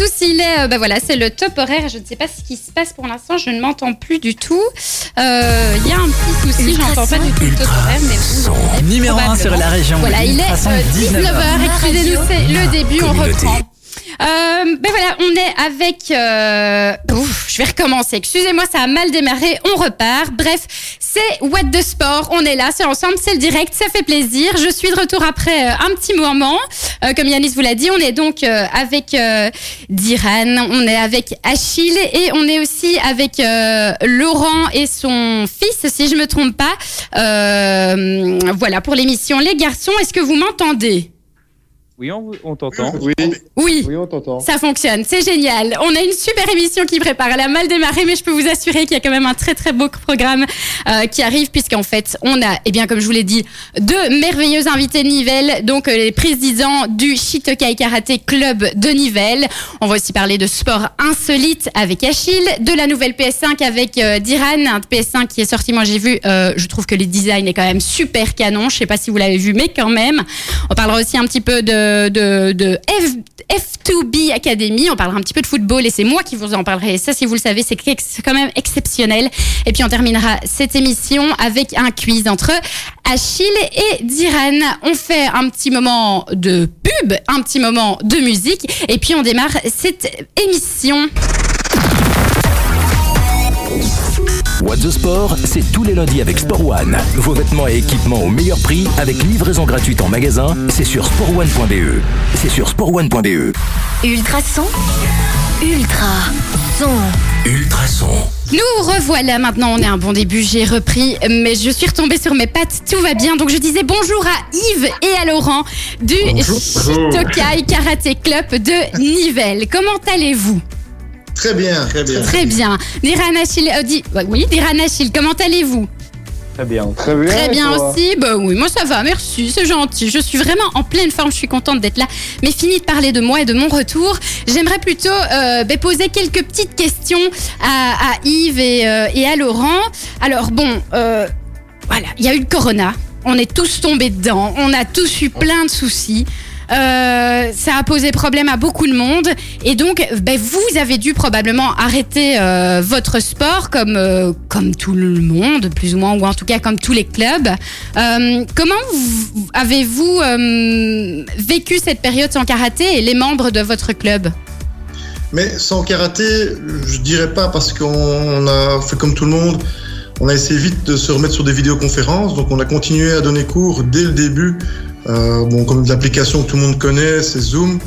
tous, il est, euh, bah voilà, c'est le top horaire. Je ne sais pas ce qui se passe pour l'instant, je ne m'entends plus du tout. Euh, Il y a un petit souci, j'entends pas du tout le top horaire, mais bon, Numéro 1 sur la région. Voilà, il est Ultrason, euh, 19 heures. 19h. Excusez-nous, c'est le début, on reprend. Euh, ben voilà, on est avec. euh, ouf, je vais recommencer. Excusez-moi, ça a mal démarré. On repart. Bref, c'est What the Sport. On est là, c'est ensemble, c'est le direct, ça fait plaisir. Je suis de retour après euh, un petit moment. Euh, comme Yanis vous l'a dit, on est donc euh, avec Diran, on est avec Achille et on est aussi avec Laurent et son fils, si je me trompe pas. Voilà pour l'émission. Les garçons, est-ce que vous m'entendez? Oui, on, on t'entend. Oui, Oui. oui, on t'entend. Ça fonctionne, c'est génial. On a une super émission qui prépare. Elle a mal démarré, mais je peux vous assurer qu'il y a quand même un très très beau programme euh, qui arrive, puisqu'en fait, on a, eh bien, comme je vous l'ai dit, deux merveilleux invités de Nivelles, donc euh, les présidents du Shitokai Karaté Club de Nivelles. On va aussi parler de sport insolite avec Achille, de la nouvelle PS5 avec euh, Diran, un PS5 qui est sorti. Moi, j'ai vu, euh, je trouve que le design est quand même super canon. Je sais pas si vous l'avez vu, mais quand même. On parlera aussi un petit peu de, de, de F, F2B Academy. On parlera un petit peu de football et c'est moi qui vous en parlerai. Ça, si vous le savez, c'est quand même exceptionnel. Et puis, on terminera cette émission avec un quiz entre Achille et Diran. On fait un petit moment de pub, un petit moment de musique. Et puis, on démarre cette émission. What the Sport, c'est tous les lundis avec Sport One. Vos vêtements et équipements au meilleur prix avec livraison gratuite en magasin, c'est sur sportone.be. C'est sur sportone.be. Ultrason. Ultra. Son. Ultrason. Nous revoilà maintenant, on est à un bon début, j'ai repris, mais je suis retombée sur mes pattes, tout va bien. Donc je disais bonjour à Yves et à Laurent du Shitokai Karaté Club de Nivelles. Comment allez-vous? Très bien, très bien. Très bien. Diran Achille, euh, di- ouais, oui, Diran Achille, comment allez-vous? Très bien. Très bien. Très bien aussi. Bah oui, moi ça va, merci, c'est gentil. Je suis vraiment en pleine forme, je suis contente d'être là. Mais fini de parler de moi et de mon retour. J'aimerais plutôt euh, bah, poser quelques petites questions à, à Yves et, euh, et à Laurent. Alors bon, euh, voilà, il y a eu le corona. On est tous tombés dedans. On a tous eu plein de soucis. Euh, ça a posé problème à beaucoup de monde et donc ben, vous avez dû probablement arrêter euh, votre sport comme euh, comme tout le monde plus ou moins ou en tout cas comme tous les clubs. Comment vous- avez-vous vécu cette période sans karaté et les membres de votre club? Mais sans karaté, je dirais pas parce qu'on a fait comme tout le monde. On a essayé vite de se remettre sur des vidéoconférences, donc on a continué à donner cours dès le début. Euh, bon, comme l'application que tout le monde connaît, c'est Zoom.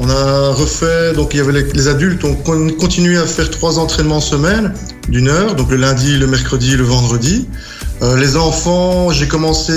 On a refait, donc il y avait les, adultes, on con- continué à faire trois entraînements semaine d'une heure, donc le lundi, le mercredi, le vendredi. Euh, les enfants, j'ai commencé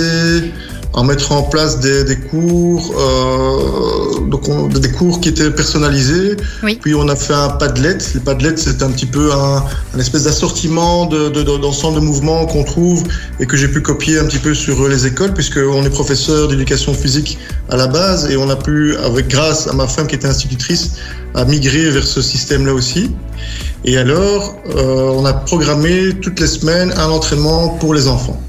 à mettre en place des, des cours, euh, donc on- des cours qui étaient personnalisés. Oui. Puis on a fait un Padlet. Les Padlet, c'est un petit peu un, un espèce d'assortiment de, de, de- d'ensemble de mouvements qu'on trouve et que j'ai pu copier un petit peu sur les écoles, puisque on est professeur d'éducation physique à la base et on a pu, avec grâce à ma femme qui était institutrice, à migrer vers ce système-là aussi. Et alors, euh, on a programmé toutes les semaines un entraînement pour les enfants.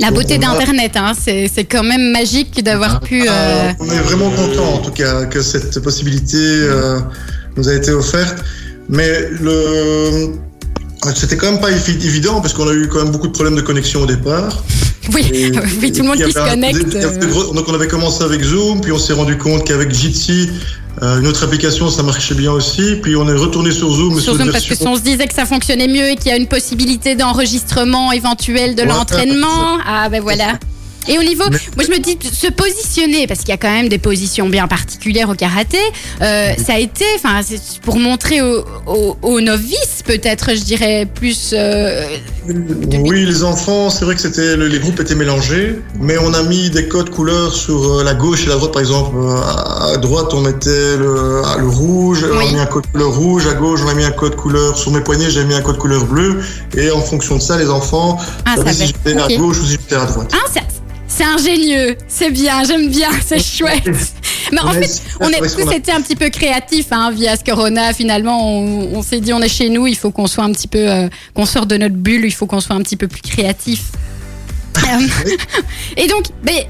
La beauté a- d'Internet, hein, c'est quand même magique d'avoir pu. euh, on est vraiment content en tout cas que cette possibilité euh, nous a été offerte. Mais le c'était quand même pas évi- évident parce qu'on a eu quand même beaucoup de problèmes de connexion au départ. Oui, Et- oui, tout le monde qui se connecte. euh, gros- Donc on avait commencé avec Zoom, puis on s'est rendu compte qu'avec Jitsi, euh, une autre application, ça marchait bien aussi. Puis on est retourné sur Zoom. sur Zoom parce que version- si on se disait que ça fonctionnait mieux et qu'il y a une possibilité d'enregistrement éventuel de Ouais, l'entraînement. Ah ben voilà. Et au niveau, Mais- moi je me dis se positionner parce qu'il y a quand même des positions bien particulières au karaté. euh, ça a été, enfin c'est pour montrer aux, aux- aux novices peut-être, je dirais plus. euh, Oui, les enfants, c'est vrai que c'était le- les groupes étaient mélangés, mais on a mis des codes couleurs sur euh, la gauche et la droite. Par exemple, à droite, on mettait le, ah, le rouge, on Oui. a mis un code couleur rouge. À gauche, on a mis un code couleur sur mes poignets, j'ai mis un code couleur bleu. Et en fonction de ça, les enfants Ah, ça si j'étais Ok. à gauche ou si j'étais à droite. Ah, ça- c'est ingénieux, c'est bien, j'aime bien, c'est chouette. Mais en a fait, on qu'on tous a- été un petit peu créatifs hein, via ce corona. Finalement, on, on s'est dit on est chez nous, il faut qu'on soit un petit peu, euh, qu'on sorte de notre bulle, il faut qu'on soit un petit peu plus créatif. Euh, Et donc, mais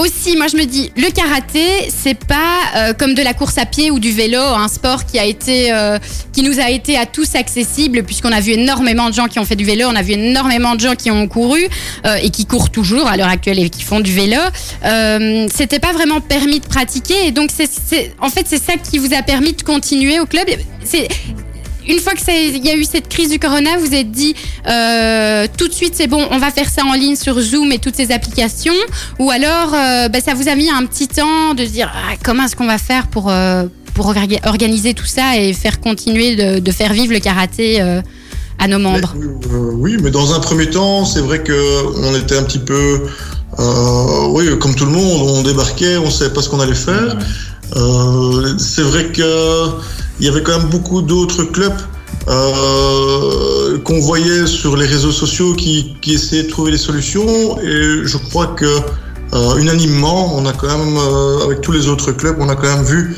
aussi, moi je me dis, le karaté, c'est pas euh, comme de la course à pied ou du vélo, un sport qui a été, euh, qui nous a été à tous accessible, puisqu'on a vu énormément de gens qui ont fait du vélo, on a vu énormément de gens qui ont couru euh, et qui courent toujours à l'heure actuelle et qui font du vélo. C'était pas vraiment permis de pratiquer, et donc en fait c'est ça qui vous a permis de continuer au club. Une fois que ça- il y a eu cette crise du corona, vous êtes dit euh, tout de suite c'est bon, on va faire ça en ligne sur Zoom et toutes ces applications, ou alors euh, bah, ça vous a mis un petit temps de se dire ah, comment est-ce qu'on va faire pour euh, pour orga- organiser tout ça et faire continuer de, de faire vivre le karaté euh, à nos membres? Mais, euh, oui, mais dans un premier temps, c'est vrai que on était un petit peu, euh, oui, comme tout le monde, on débarquait, on savait pas ce qu'on allait faire. Euh, c'est vrai que il y avait quand même beaucoup d'autres clubs euh, qu'on voyait sur les réseaux sociaux qui, qui essayaient de trouver des solutions et je crois que euh, unanimement, on a quand même, avec tous les autres clubs, on a quand même vu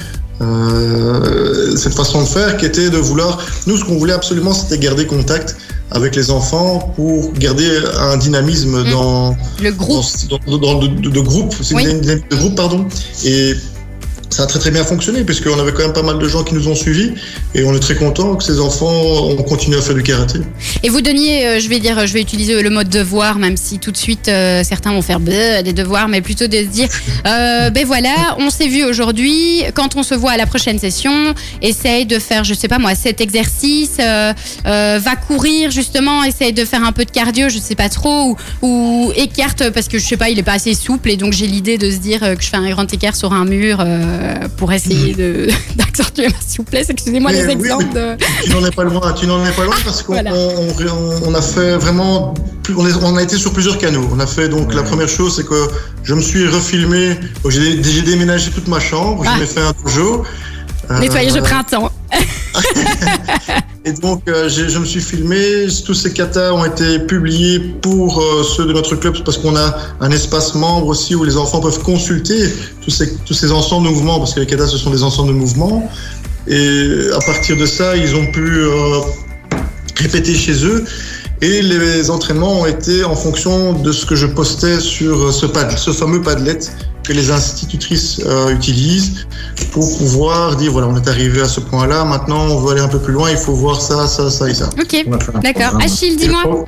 cette façon de faire qui était de vouloir. Nous, ce qu'on voulait absolument, c'était garder contact avec les enfants pour garder un dynamisme Mm. dans, Le groupe. dans, dans- dans- de, de- de groupe, c'est Oui. une dynamique de groupe, pardon. Et ça a très très bien fonctionné puisqu'on avait quand même pas mal de gens qui nous ont suivis et on est très content que ces enfants ont continué à faire du karaté. Et vous donniez, euh, je vais dire, je vais utiliser le mot devoir, même si tout de suite euh, certains vont faire bleu, des devoirs, mais plutôt de se dire, euh, ben voilà, on s'est vu aujourd'hui, quand on se voit à la prochaine session, essaye de faire, je sais pas moi, cet exercice, va courir justement, essaye de faire un peu de cardio, je sais pas trop, ou, ou écarte parce que je sais pas, il est pas assez souple et donc j'ai l'idée de se dire que je fais un grand écart sur un mur euh, pour essayer de d'accentuer ma souplesse. Excusez-moi Mais les oui, exemples. de- Tu n'en es pas loin, tu n'en es pas loin parce qu'on Voilà. on, on- on a fait vraiment, on, est- on a été sur plusieurs canaux. On a fait donc la première chose, c'est que je me suis refilmé. donc J'ai j'ai déménagé toute ma chambre, Ah. je m'ai fait un dojo. Euh, Nettoyage de printemps. Et donc, euh, je me suis filmé. Tous ces katas ont été publiés pour euh, ceux de notre club parce qu'on a un espace membre aussi où les enfants peuvent consulter tous ces, tous ces ensembles de mouvements parce que les katas, ce sont des ensembles de mouvements. Et à partir de ça, ils ont pu euh, répéter chez eux. Et les entraînements ont été en fonction de ce que je postais sur ce pad, ce fameux padlet que les institutrices euh, utilisent pour pouvoir dire voilà, on est arrivé à ce point-là, maintenant on veut aller un peu plus loin, il faut voir ça, ça, ça et ça. Ok, d'accord. Achille, dis-moi.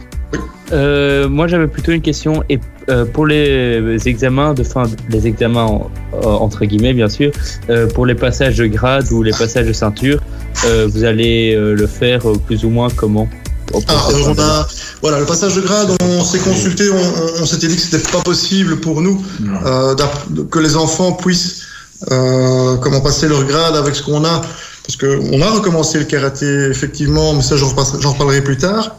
Euh, moi, j'avais plutôt une question. Et euh, pour les examens de fin, les examens en- entre guillemets, bien sûr, euh, pour les passages de grade ou les passages de ceinture, euh, vous allez euh, le faire euh, plus ou moins comment? Ah, cette alors on a, voilà, le passage de grade, on s'est consulté, on, s'était dit que c'était pas possible pour nous euh, que les enfants puissent euh, comment passer leur grade avec ce qu'on a, parce que on a recommencé le karaté effectivement, mais ça j'en reparlerai plus tard.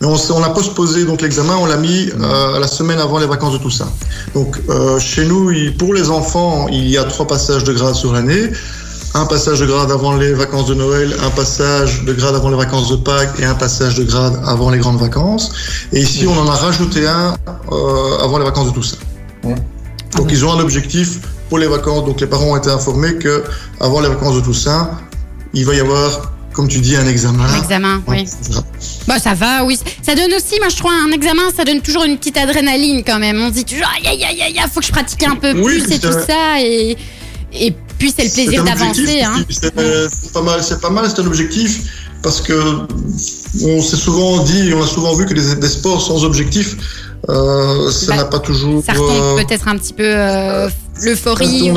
Mais on, a postposé donc l'examen, on l'a mis euh, à la semaine avant les vacances de Toussaint. Donc euh, chez nous, il- pour les enfants, il y a trois passages de grade sur l'année. Un passage de grade avant les vacances de Noël, un passage de grade avant les vacances de Pâques et un passage de grade avant les grandes vacances. Et ici, on en a rajouté un euh, avant les vacances de Toussaint. Ouais. Donc ils ont un objectif pour les vacances. Donc les parents ont été informés que avant les vacances de Toussaint, il va y avoir, comme tu dis, un examen. Un examen, oui. Bah ça va, oui. Ça donne aussi, moi je trouve un examen, ça donne toujours une petite adrénaline quand même. On se dit toujours, aïe aïe aïe aïe, aïe, faut que je pratique un peu Oui, plus et tout ça. Et, et puis c'est le plaisir d'avancer. Hein. C'est pas mal, c'est pas mal, c'est un objectif parce que on s'est souvent dit, on a souvent vu que des, des sports sans objectif, euh, ça Bah, n'a pas toujours. Ça retombe euh, peut-être un petit peu euh, l'euphorie. ou-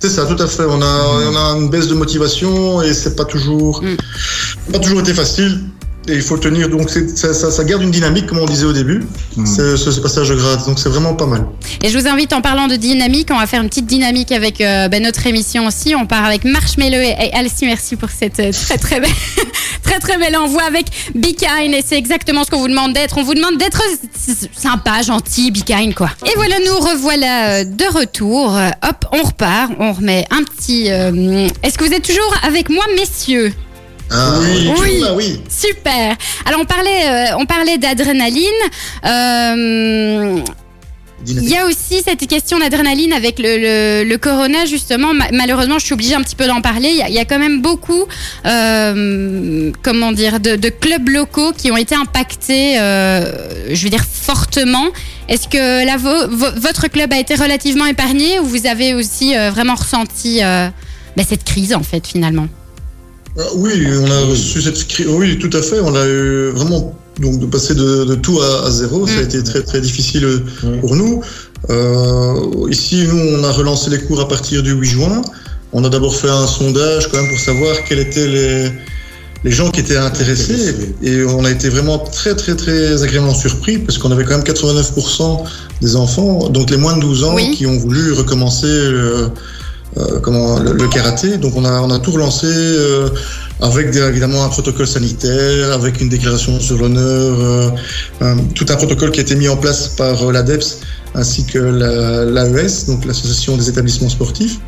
C'est ça, tout à fait. On a, on a une baisse de motivation et c'est pas toujours, Mm. pas toujours été facile. Et il faut le tenir. Donc ça, ça, ça garde une dynamique, comme on disait au début, Mm. ce, passage de grade. Donc c'est vraiment pas mal. Et je vous invite, en parlant de dynamique, on va faire une petite dynamique avec euh, ben, notre émission aussi. On part avec Marshmello et, et Alcy. Merci pour cette euh, très très belle, très très belle envoi avec Be Kind. Et c'est exactement ce qu'on vous demande d'être. On vous demande d'être sympa, gentil, Be Kind, quoi. Et voilà, nous revoilà euh, de retour. Hop, on repart. On remet un petit. euh, Est-ce que vous êtes toujours avec moi, messieurs? Ah, Oui. oui, oui. Super. Alors on parlait, euh, on parlait d'adrénaline. Euh, Il y a aussi cette question d'adrénaline avec le, le, le corona, justement. Ma- malheureusement, je suis obligée un petit peu d'en parler. Il y, a- il y a quand même beaucoup, euh, comment dire, de, de clubs locaux qui ont été impactés, euh, je veux dire, fortement. Est-ce que là, vo- vo- votre club a été relativement épargné ou vous avez aussi euh, vraiment ressenti euh, bah, cette crise en fait finalement? Oui, on a reçu cette cri- Oui, tout à fait. On a eu vraiment donc de passer de, de tout à, à zéro. Ça a Mm. été très très difficile pour nous. Euh, ici, nous, on a relancé les cours à partir du 8 juin. On a d'abord fait un sondage quand même pour savoir quels étaient les les gens qui étaient intéressés et on a été vraiment très très très agréablement surpris parce qu'on avait quand même 89% des enfants, donc les moins de 12 ans, Oui. qui ont voulu recommencer euh, euh, comment, le, le karaté. Donc on a, on a tout relancé euh, avec des- évidemment un protocole sanitaire, avec une déclaration sur l'honneur, euh, tout un protocole qui a été mis en place par euh, l'ADEPS ainsi que la- l'AES, donc l'association des établissements sportifs.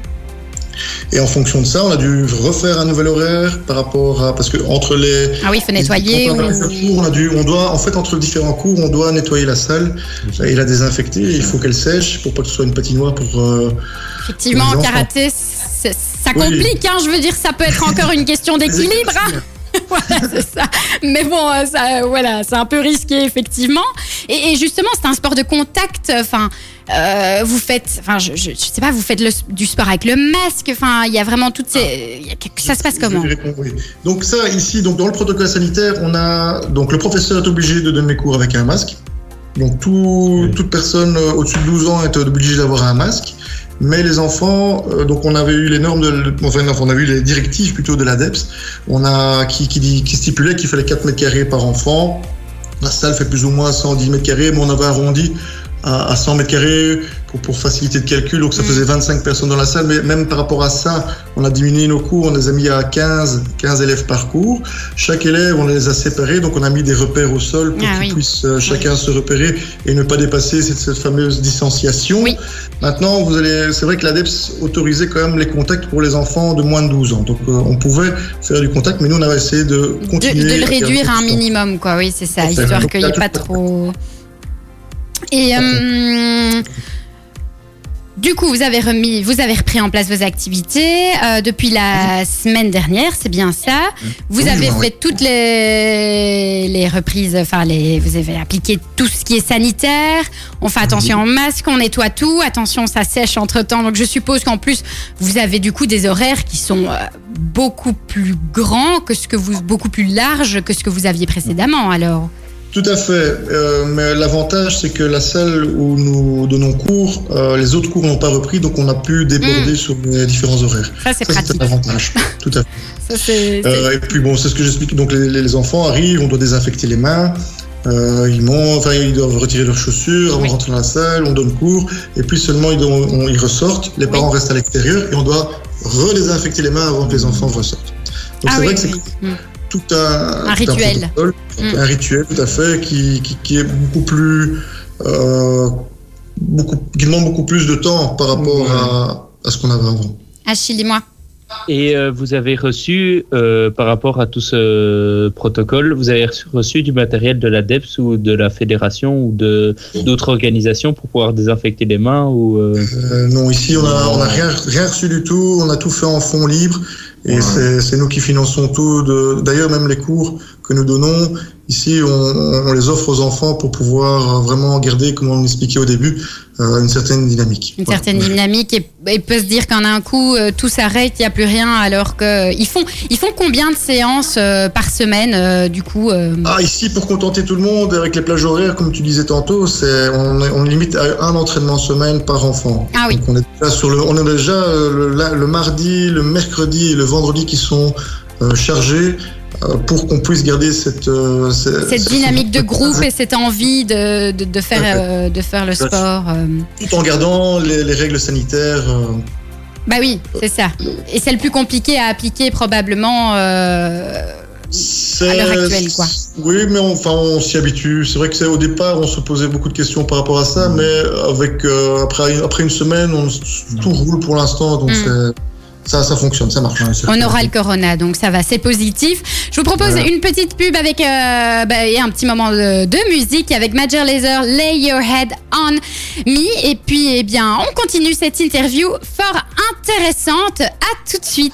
Et en fonction de ça, on a dû refaire un nouvel horaire par rapport à parce que entre les Ah oui, il faut nettoyer. on, cours, on a dû, on doit en fait entre les différents cours, on doit nettoyer la salle et la désinfecter. Il faut qu'elle sèche pour pas que ce soit une patinoire pour euh, Effectivement, en karaté, ça Oui. complique. Hein, je veux dire, ça peut être encore une question d'équilibre. hein. voilà, c'est ça. Mais bon, euh, ça, euh, voilà, c'est un peu risqué, effectivement. Et, et justement, c'est un sport de contact. Enfin, euh, vous faites, enfin, je, je, je sais pas, vous faites le- du sport avec le masque. Enfin, il y a vraiment toutes ces. il y a- ça se passe comment vais répondre, oui. Donc ça ici, donc dans le protocole sanitaire, on a donc le professeur est obligé de donner cours avec un masque. Donc tout, toute personne au-dessus de 12 ans est obligée d'avoir un masque. Mais les enfants, euh, donc on avait eu les normes de, enfin on a eu les directives plutôt de l'ADEPS, on a qui qui, dit, qui stipulait qu'il fallait 4 mètres carrés par enfant. La salle fait plus ou moins 110 mètres carrés, mais on avait arrondi à, à 100 mètres carrés pour, pour faciliter le calcul, donc ça Mm. faisait 25 personnes dans la salle. Mais même par rapport à ça, on a diminué nos cours, on les a mis à 15, 15 élèves par cours. Chaque élève, on les a séparés, donc on a mis des repères au sol pour Ah qu'ils oui. puissent euh, chacun se repérer et ne pas dépasser cette, cette fameuse distanciation. Oui. Maintenant, vous allez, c'est vrai que l'ADEPS autorisait quand même les contacts pour les enfants de moins de 12 ans. Donc, euh, on pouvait faire du contact, mais nous, on avait essayé de continuer. de le réduire à un minimum, quoi. Oui, c'est ça, histoire qu'il n'y ait pas trop. Et euh, du coup, vous avez remis, vous avez repris en place vos activités euh, depuis la semaine dernière, c'est bien ça. Vous Oui, avez oui. fait toutes les, les reprises, enfin les, vous avez appliqué tout ce qui est sanitaire. On fait attention au masque, on nettoie tout. Attention, ça sèche entre temps. Donc je suppose qu'en plus, vous avez du coup des horaires qui sont euh, beaucoup plus grands que ce que vous, beaucoup plus larges que ce que vous aviez précédemment. Alors. Tout à fait. Euh, mais l'avantage, c'est que la salle où nous donnons cours, euh, les autres cours n'ont pas repris, donc on a pu déborder Mm. sur les différents horaires. Ça, c'est c'est l'avantage. Tout à fait. Ça, Euh, et puis bon, c'est ce que j'explique. Donc les, enfants arrivent, on doit désinfecter les mains. Ils montent, enfin ils doivent retirer leurs chaussures avant Oui. de rentrer dans la salle. On donne cours et puis seulement ils, doivent- on- ils ressortent. Les parents restent à l'extérieur et on doit redésinfecter les mains avant que les enfants ressortent. Donc Ah c'est oui, vrai que c'est. Mm. Tout un, Un tout rituel. protocole, Mm. un rituel tout à fait qui, qui, qui est beaucoup plus euh, beaucoup qui demande beaucoup plus de temps par rapport à, à ce qu'on avait avant. Achille, dis-moi. Et euh, vous avez reçu, euh, par rapport à tout ce protocole, vous avez reçu- du matériel de l'ADEPS ou de la fédération ou de d'autres organisations pour pouvoir désinfecter les mains ou euh, Euh, non, ici, on a, on a rien, rien reçu du tout. On a tout fait en fonds libres. Et c'est c'est nous qui finançons tout. D'ailleurs, même les cours que nous donnons, ici, on, on les offre aux enfants pour pouvoir vraiment garder, comme on l'expliquait au début, euh, une certaine dynamique. Une Voilà. certaine dynamique et, et peut se dire qu'en un coup, euh, tout s'arrête, il n'y a plus rien, alors que ils font, ils font combien de séances euh, par semaine, euh, du coup euh, Ah, ici, pour contenter tout le monde, avec les plages horaires, comme tu disais tantôt, c'est on, limite à un entraînement semaine par enfant. Ah oui. Donc on est déjà sur le, on a déjà euh, le, la- le mardi, le mercredi et le vendredi qui sont euh, chargés euh, pour qu'on puisse garder cette euh, ce- cette ce- dynamique de groupe et cette envie de, de, de faire, euh, de faire le sport. euh. tout en gardant les, les règles sanitaires. euh, Bah oui, c'est ça. Et c'est le plus compliqué à appliquer probablement. euh, À l'heure actuelle, quoi. Oui, mais on- enfin, on s'y habitue. C'est vrai que au départ, on se posait beaucoup de questions par rapport à ça, Mm. mais avec euh, après après une semaine, on, tout roule pour l'instant, donc Mm. c'est- ça ça fonctionne, ça marche. On aura le corona, donc ça va, c'est positif. Je vous propose Voilà. une petite pub avec euh, bah, et un petit moment de, de musique avec Major Laser, Lay Your Head on Me. Et puis, eh bien, on continue cette interview fort intéressante. À tout de suite.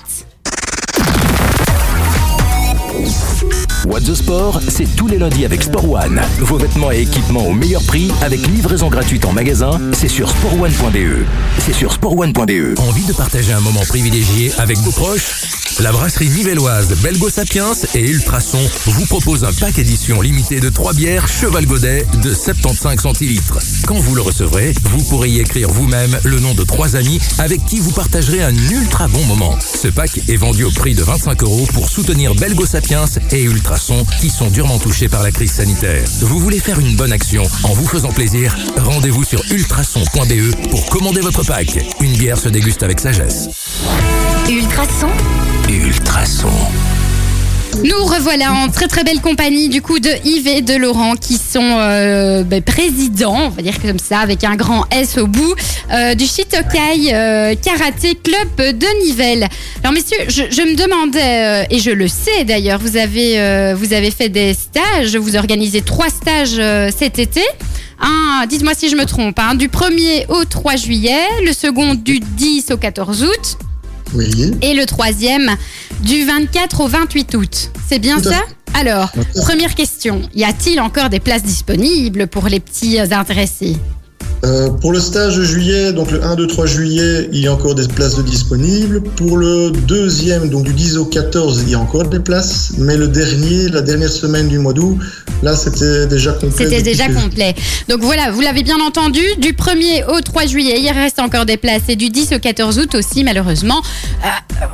What the Sport c'est tous les lundis avec Sport One. Vos vêtements et équipements au meilleur prix avec livraison gratuite en magasin, c'est sur sportone.be. C'est sur sportone.be. Envie de partager un moment privilégié avec vos proches? La brasserie nivelloise Belgo Sapiens et Ultrason vous propose un pack édition limitée de 3 bières Cheval Godet de 75 centilitres. Quand vous le recevrez, vous pourrez y écrire vous-même le nom de trois amis avec qui vous partagerez un ultra bon moment. Ce pack est vendu au prix de 25 euros pour soutenir Belgo Sapiens et Ultrason qui sont durement touchés par la crise sanitaire. Vous voulez faire une bonne action en vous faisant plaisir? Rendez-vous sur ultrason.be pour commander votre pack. Une bière se déguste avec sagesse. Ultrason, Ultrason. Nous revoilà en très très belle compagnie du coup de Yves et de Laurent qui sont euh, ben, présidents, on va dire comme ça, avec un grand S au bout, euh, du Shitokai euh, Karaté Club de Nivelles. Alors messieurs, je, me demandais, euh, et je le sais d'ailleurs, vous avez, vous avez fait des stages, vous organisez trois stages cet été. Un, dites-moi si je me trompe, hein, du 1er au 3 juillet, le second du 10 au 14 août, Oui. et le troisième du 24 au 28 août. C'est bien Tout ça Alors, première question. Y a-t-il encore des places disponibles pour les petits euh, intéressés? Euh, pour le stage de juillet, donc le 1, 2, 3 juillet, il y a encore des places de disponibles. Pour le deuxième, donc du 10 au 14, il y a encore des places. Mais le dernier, la dernière semaine du mois d'août, là, c'était déjà complet. C'était déjà que- complet. Donc voilà, vous l'avez bien entendu, du 1er au 3 juillet, il reste encore des places. Et du 10 au 14 août aussi, malheureusement, euh,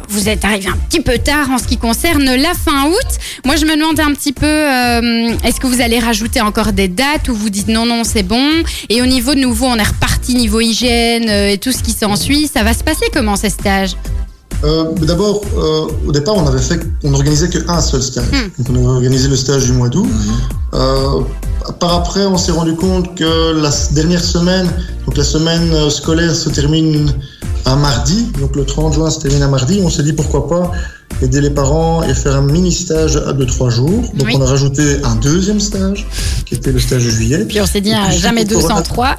vous êtes arrivé un petit peu tard en ce qui concerne la fin août. Moi, je me demande un petit peu, euh, est-ce que vous allez rajouter encore des dates ou vous dites non, non, c'est bon? Et au niveau de nouveau, on est reparti niveau hygiène euh, et tout ce qui s'ensuit. Ça va se passer comment ces stages? Euh, D'abord, euh, au départ, on avait fait, on organisait qu'un seul stage. Hmm. Donc, on avait organisé le stage du mois d'août. Euh, par après, on s'est rendu compte que la dernière semaine, donc la semaine scolaire se termine un mardi, donc le 30 juin se termine un mardi. On s'est dit pourquoi pas aider les parents et faire un mini stage de trois jours. Donc Oui. on a rajouté un deuxième stage, qui était le stage de juillet. Puis on s'est dit, puis, jamais suite au corona- 203.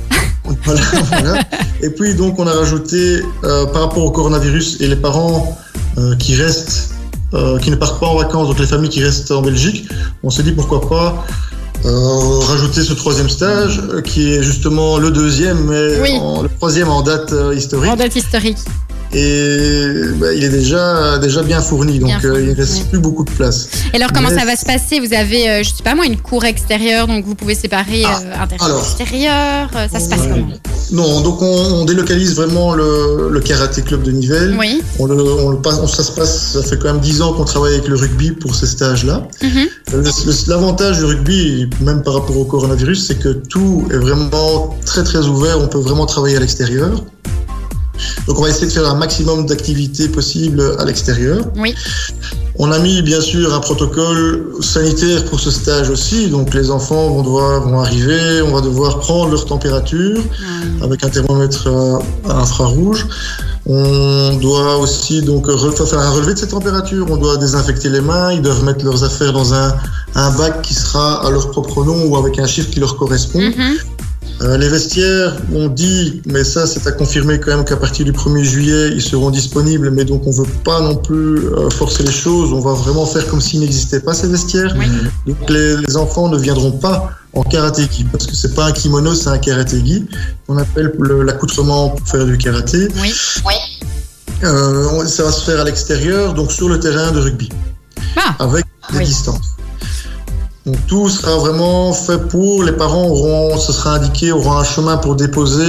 Voilà, voilà. Et puis donc on a rajouté euh, par rapport au coronavirus et les parents euh, qui restent, euh, qui ne partent pas en vacances, donc les familles qui restent en Belgique, on s'est dit pourquoi pas euh, rajouter ce troisième stage euh, qui est justement le deuxième, mais Oui. en- le troisième en date euh, historique. En date historique. Et bah, il est déjà déjà bien fourni, donc Bien euh, il ne reste oui. plus beaucoup de place. Et alors, comment Mais- ça va se passer? Vous avez, euh, je sais pas moi, une cour extérieure, donc vous pouvez séparer Ah, euh, intérieur alors. extérieur. euh, ça se passe comment? Non, donc on, on délocalise vraiment le, le karaté club de Nivelles. Oui. On le, on le passe, on- ça se passe, ça fait quand même 10 ans qu'on travaille avec le rugby pour ces stages-là. Mhm. L'avantage du rugby, même par rapport au coronavirus, c'est que tout est vraiment très très ouvert. On peut vraiment travailler à l'extérieur. Donc on va essayer de faire un maximum d'activités possibles à l'extérieur. Oui. On a mis bien sûr un protocole sanitaire pour ce stage aussi. Donc les enfants vont devoir vont arriver, on va devoir prendre leur température avec un thermomètre euh, infrarouge. On doit aussi donc re- faire un relevé de cette température. On doit désinfecter les mains. Ils doivent mettre leurs affaires dans un, un bac qui sera à leur propre nom ou avec un chiffre qui leur correspond. mhm. Euh, les vestiaires, on dit, mais ça c'est à confirmer quand même qu'à partir du 1er juillet, ils seront disponibles, mais donc on veut pas non plus euh, forcer les choses, on va vraiment faire comme s'il n'existait pas ces vestiaires. Oui. Donc les, les enfants ne viendront pas en karaté-gi, parce que c'est pas un kimono, c'est un karaté-gi, qu'on appelle le- l'accoutrement pour faire du karaté. Oui. Euh, on- ça va se faire à l'extérieur, donc sur le terrain de rugby, Ah, avec des Oui. distances. Donc tout sera vraiment fait pour, les parents auront, ce sera indiqué, auront un chemin pour déposer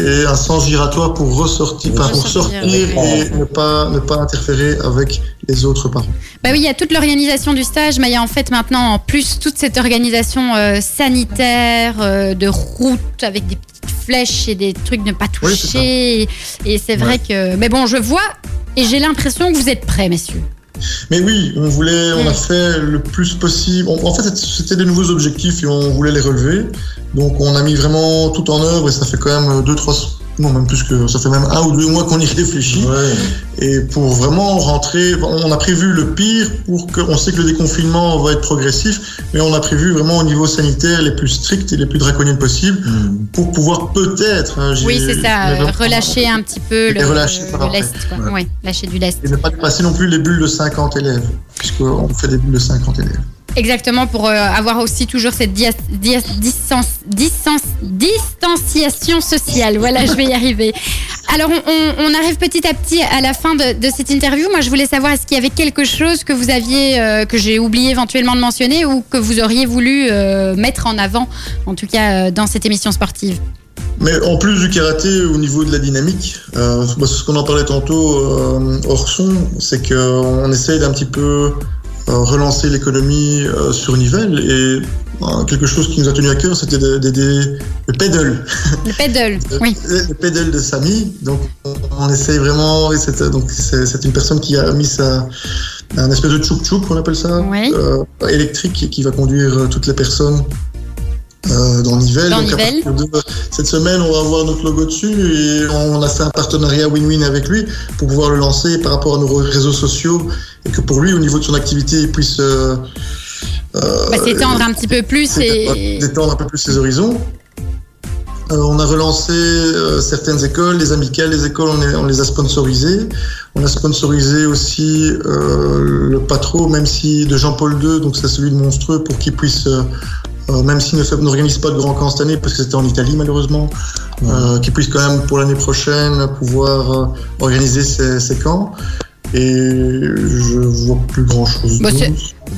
et un sens giratoire pour ressortir, enfin pour sortir et ne pas, ne pas interférer avec les autres parents. Bah oui, il y a toute l'organisation du stage, mais il y a en fait maintenant en plus toute cette organisation euh, sanitaire, euh, de route avec des petites flèches et des trucs ne pas Oui, toucher. et et c'est vrai que. Mais bon, je vois et j'ai l'impression que vous êtes prêts, messieurs. Mais oui, on voulait, on a Mm. fait le plus possible. En fait, c'était des nouveaux objectifs et on voulait les relever. Donc, on a mis vraiment tout en œuvre et ça fait quand même deux, trois, non même plus que ça fait même un ou deux mois qu'on y réfléchit. Et pour vraiment rentrer, on a prévu le pire pour que, on sait que le déconfinement va être progressif, mais on a prévu vraiment au niveau sanitaire les plus stricts et les plus draconiennes possibles pour pouvoir peut-être. hein, Oui, c'est ça, relâcher un petit peu le, relâcher par le après. lest. Quoi. Ouais, lâcher du lest. Et ne pas dépasser non plus les bulles de 50 élèves, puisqu'on fait des bulles de 50 élèves. Exactement, pour euh, avoir aussi toujours cette distance, distanciation sociale. Voilà, je vais y arriver. Alors, on, arrive petit à petit à la fin de, cette interview. Moi, je voulais savoir, est-ce qu'il y avait quelque chose que vous aviez, euh, que j'ai oublié éventuellement de mentionner ou que vous auriez voulu euh, mettre en avant, en tout cas dans cette émission sportive? Mais en plus du karaté, au niveau de la dynamique, bah, ce qu'on en parlait tantôt hors son, c'est qu'on essaye d'un petit peu relancer l'économie euh, sur Nivelles et euh, quelque chose qui nous a tenu à cœur, c'était d'aider le pédale, Le pedal, oui. le pédale de Samy. Donc on, essaye vraiment, et c'est, donc c'est, une personne qui a mis sa, un espèce de tchouk, on appelle ça, Oui. euh, électrique qui va conduire euh, toutes les personnes euh, dans Nivelles. Dans Donc, à Nivelles. partir de cette semaine, on va avoir notre logo dessus et on a fait un partenariat win-win avec lui pour pouvoir le lancer par rapport à nos réseaux sociaux et que pour lui, au niveau de son activité, il puisse euh, euh, Bah, S'étendre un petit peu plus et. détendre un peu plus ses horizons. Euh, on a relancé euh, certaines écoles, les amicales, les écoles, on, est- on les a sponsorisées. On a sponsorisé aussi euh, le patro, même si de Jean-Paul II, donc c'est celui de Monstreux, pour qu'il puisse, euh, même s'il ne fait- n'organise pas de grand camp cette année, parce que c'était en Italie malheureusement, euh, qu'il puisse quand même pour l'année prochaine pouvoir euh, organiser ces, ces camps. Et je vois plus grand chose. Bah,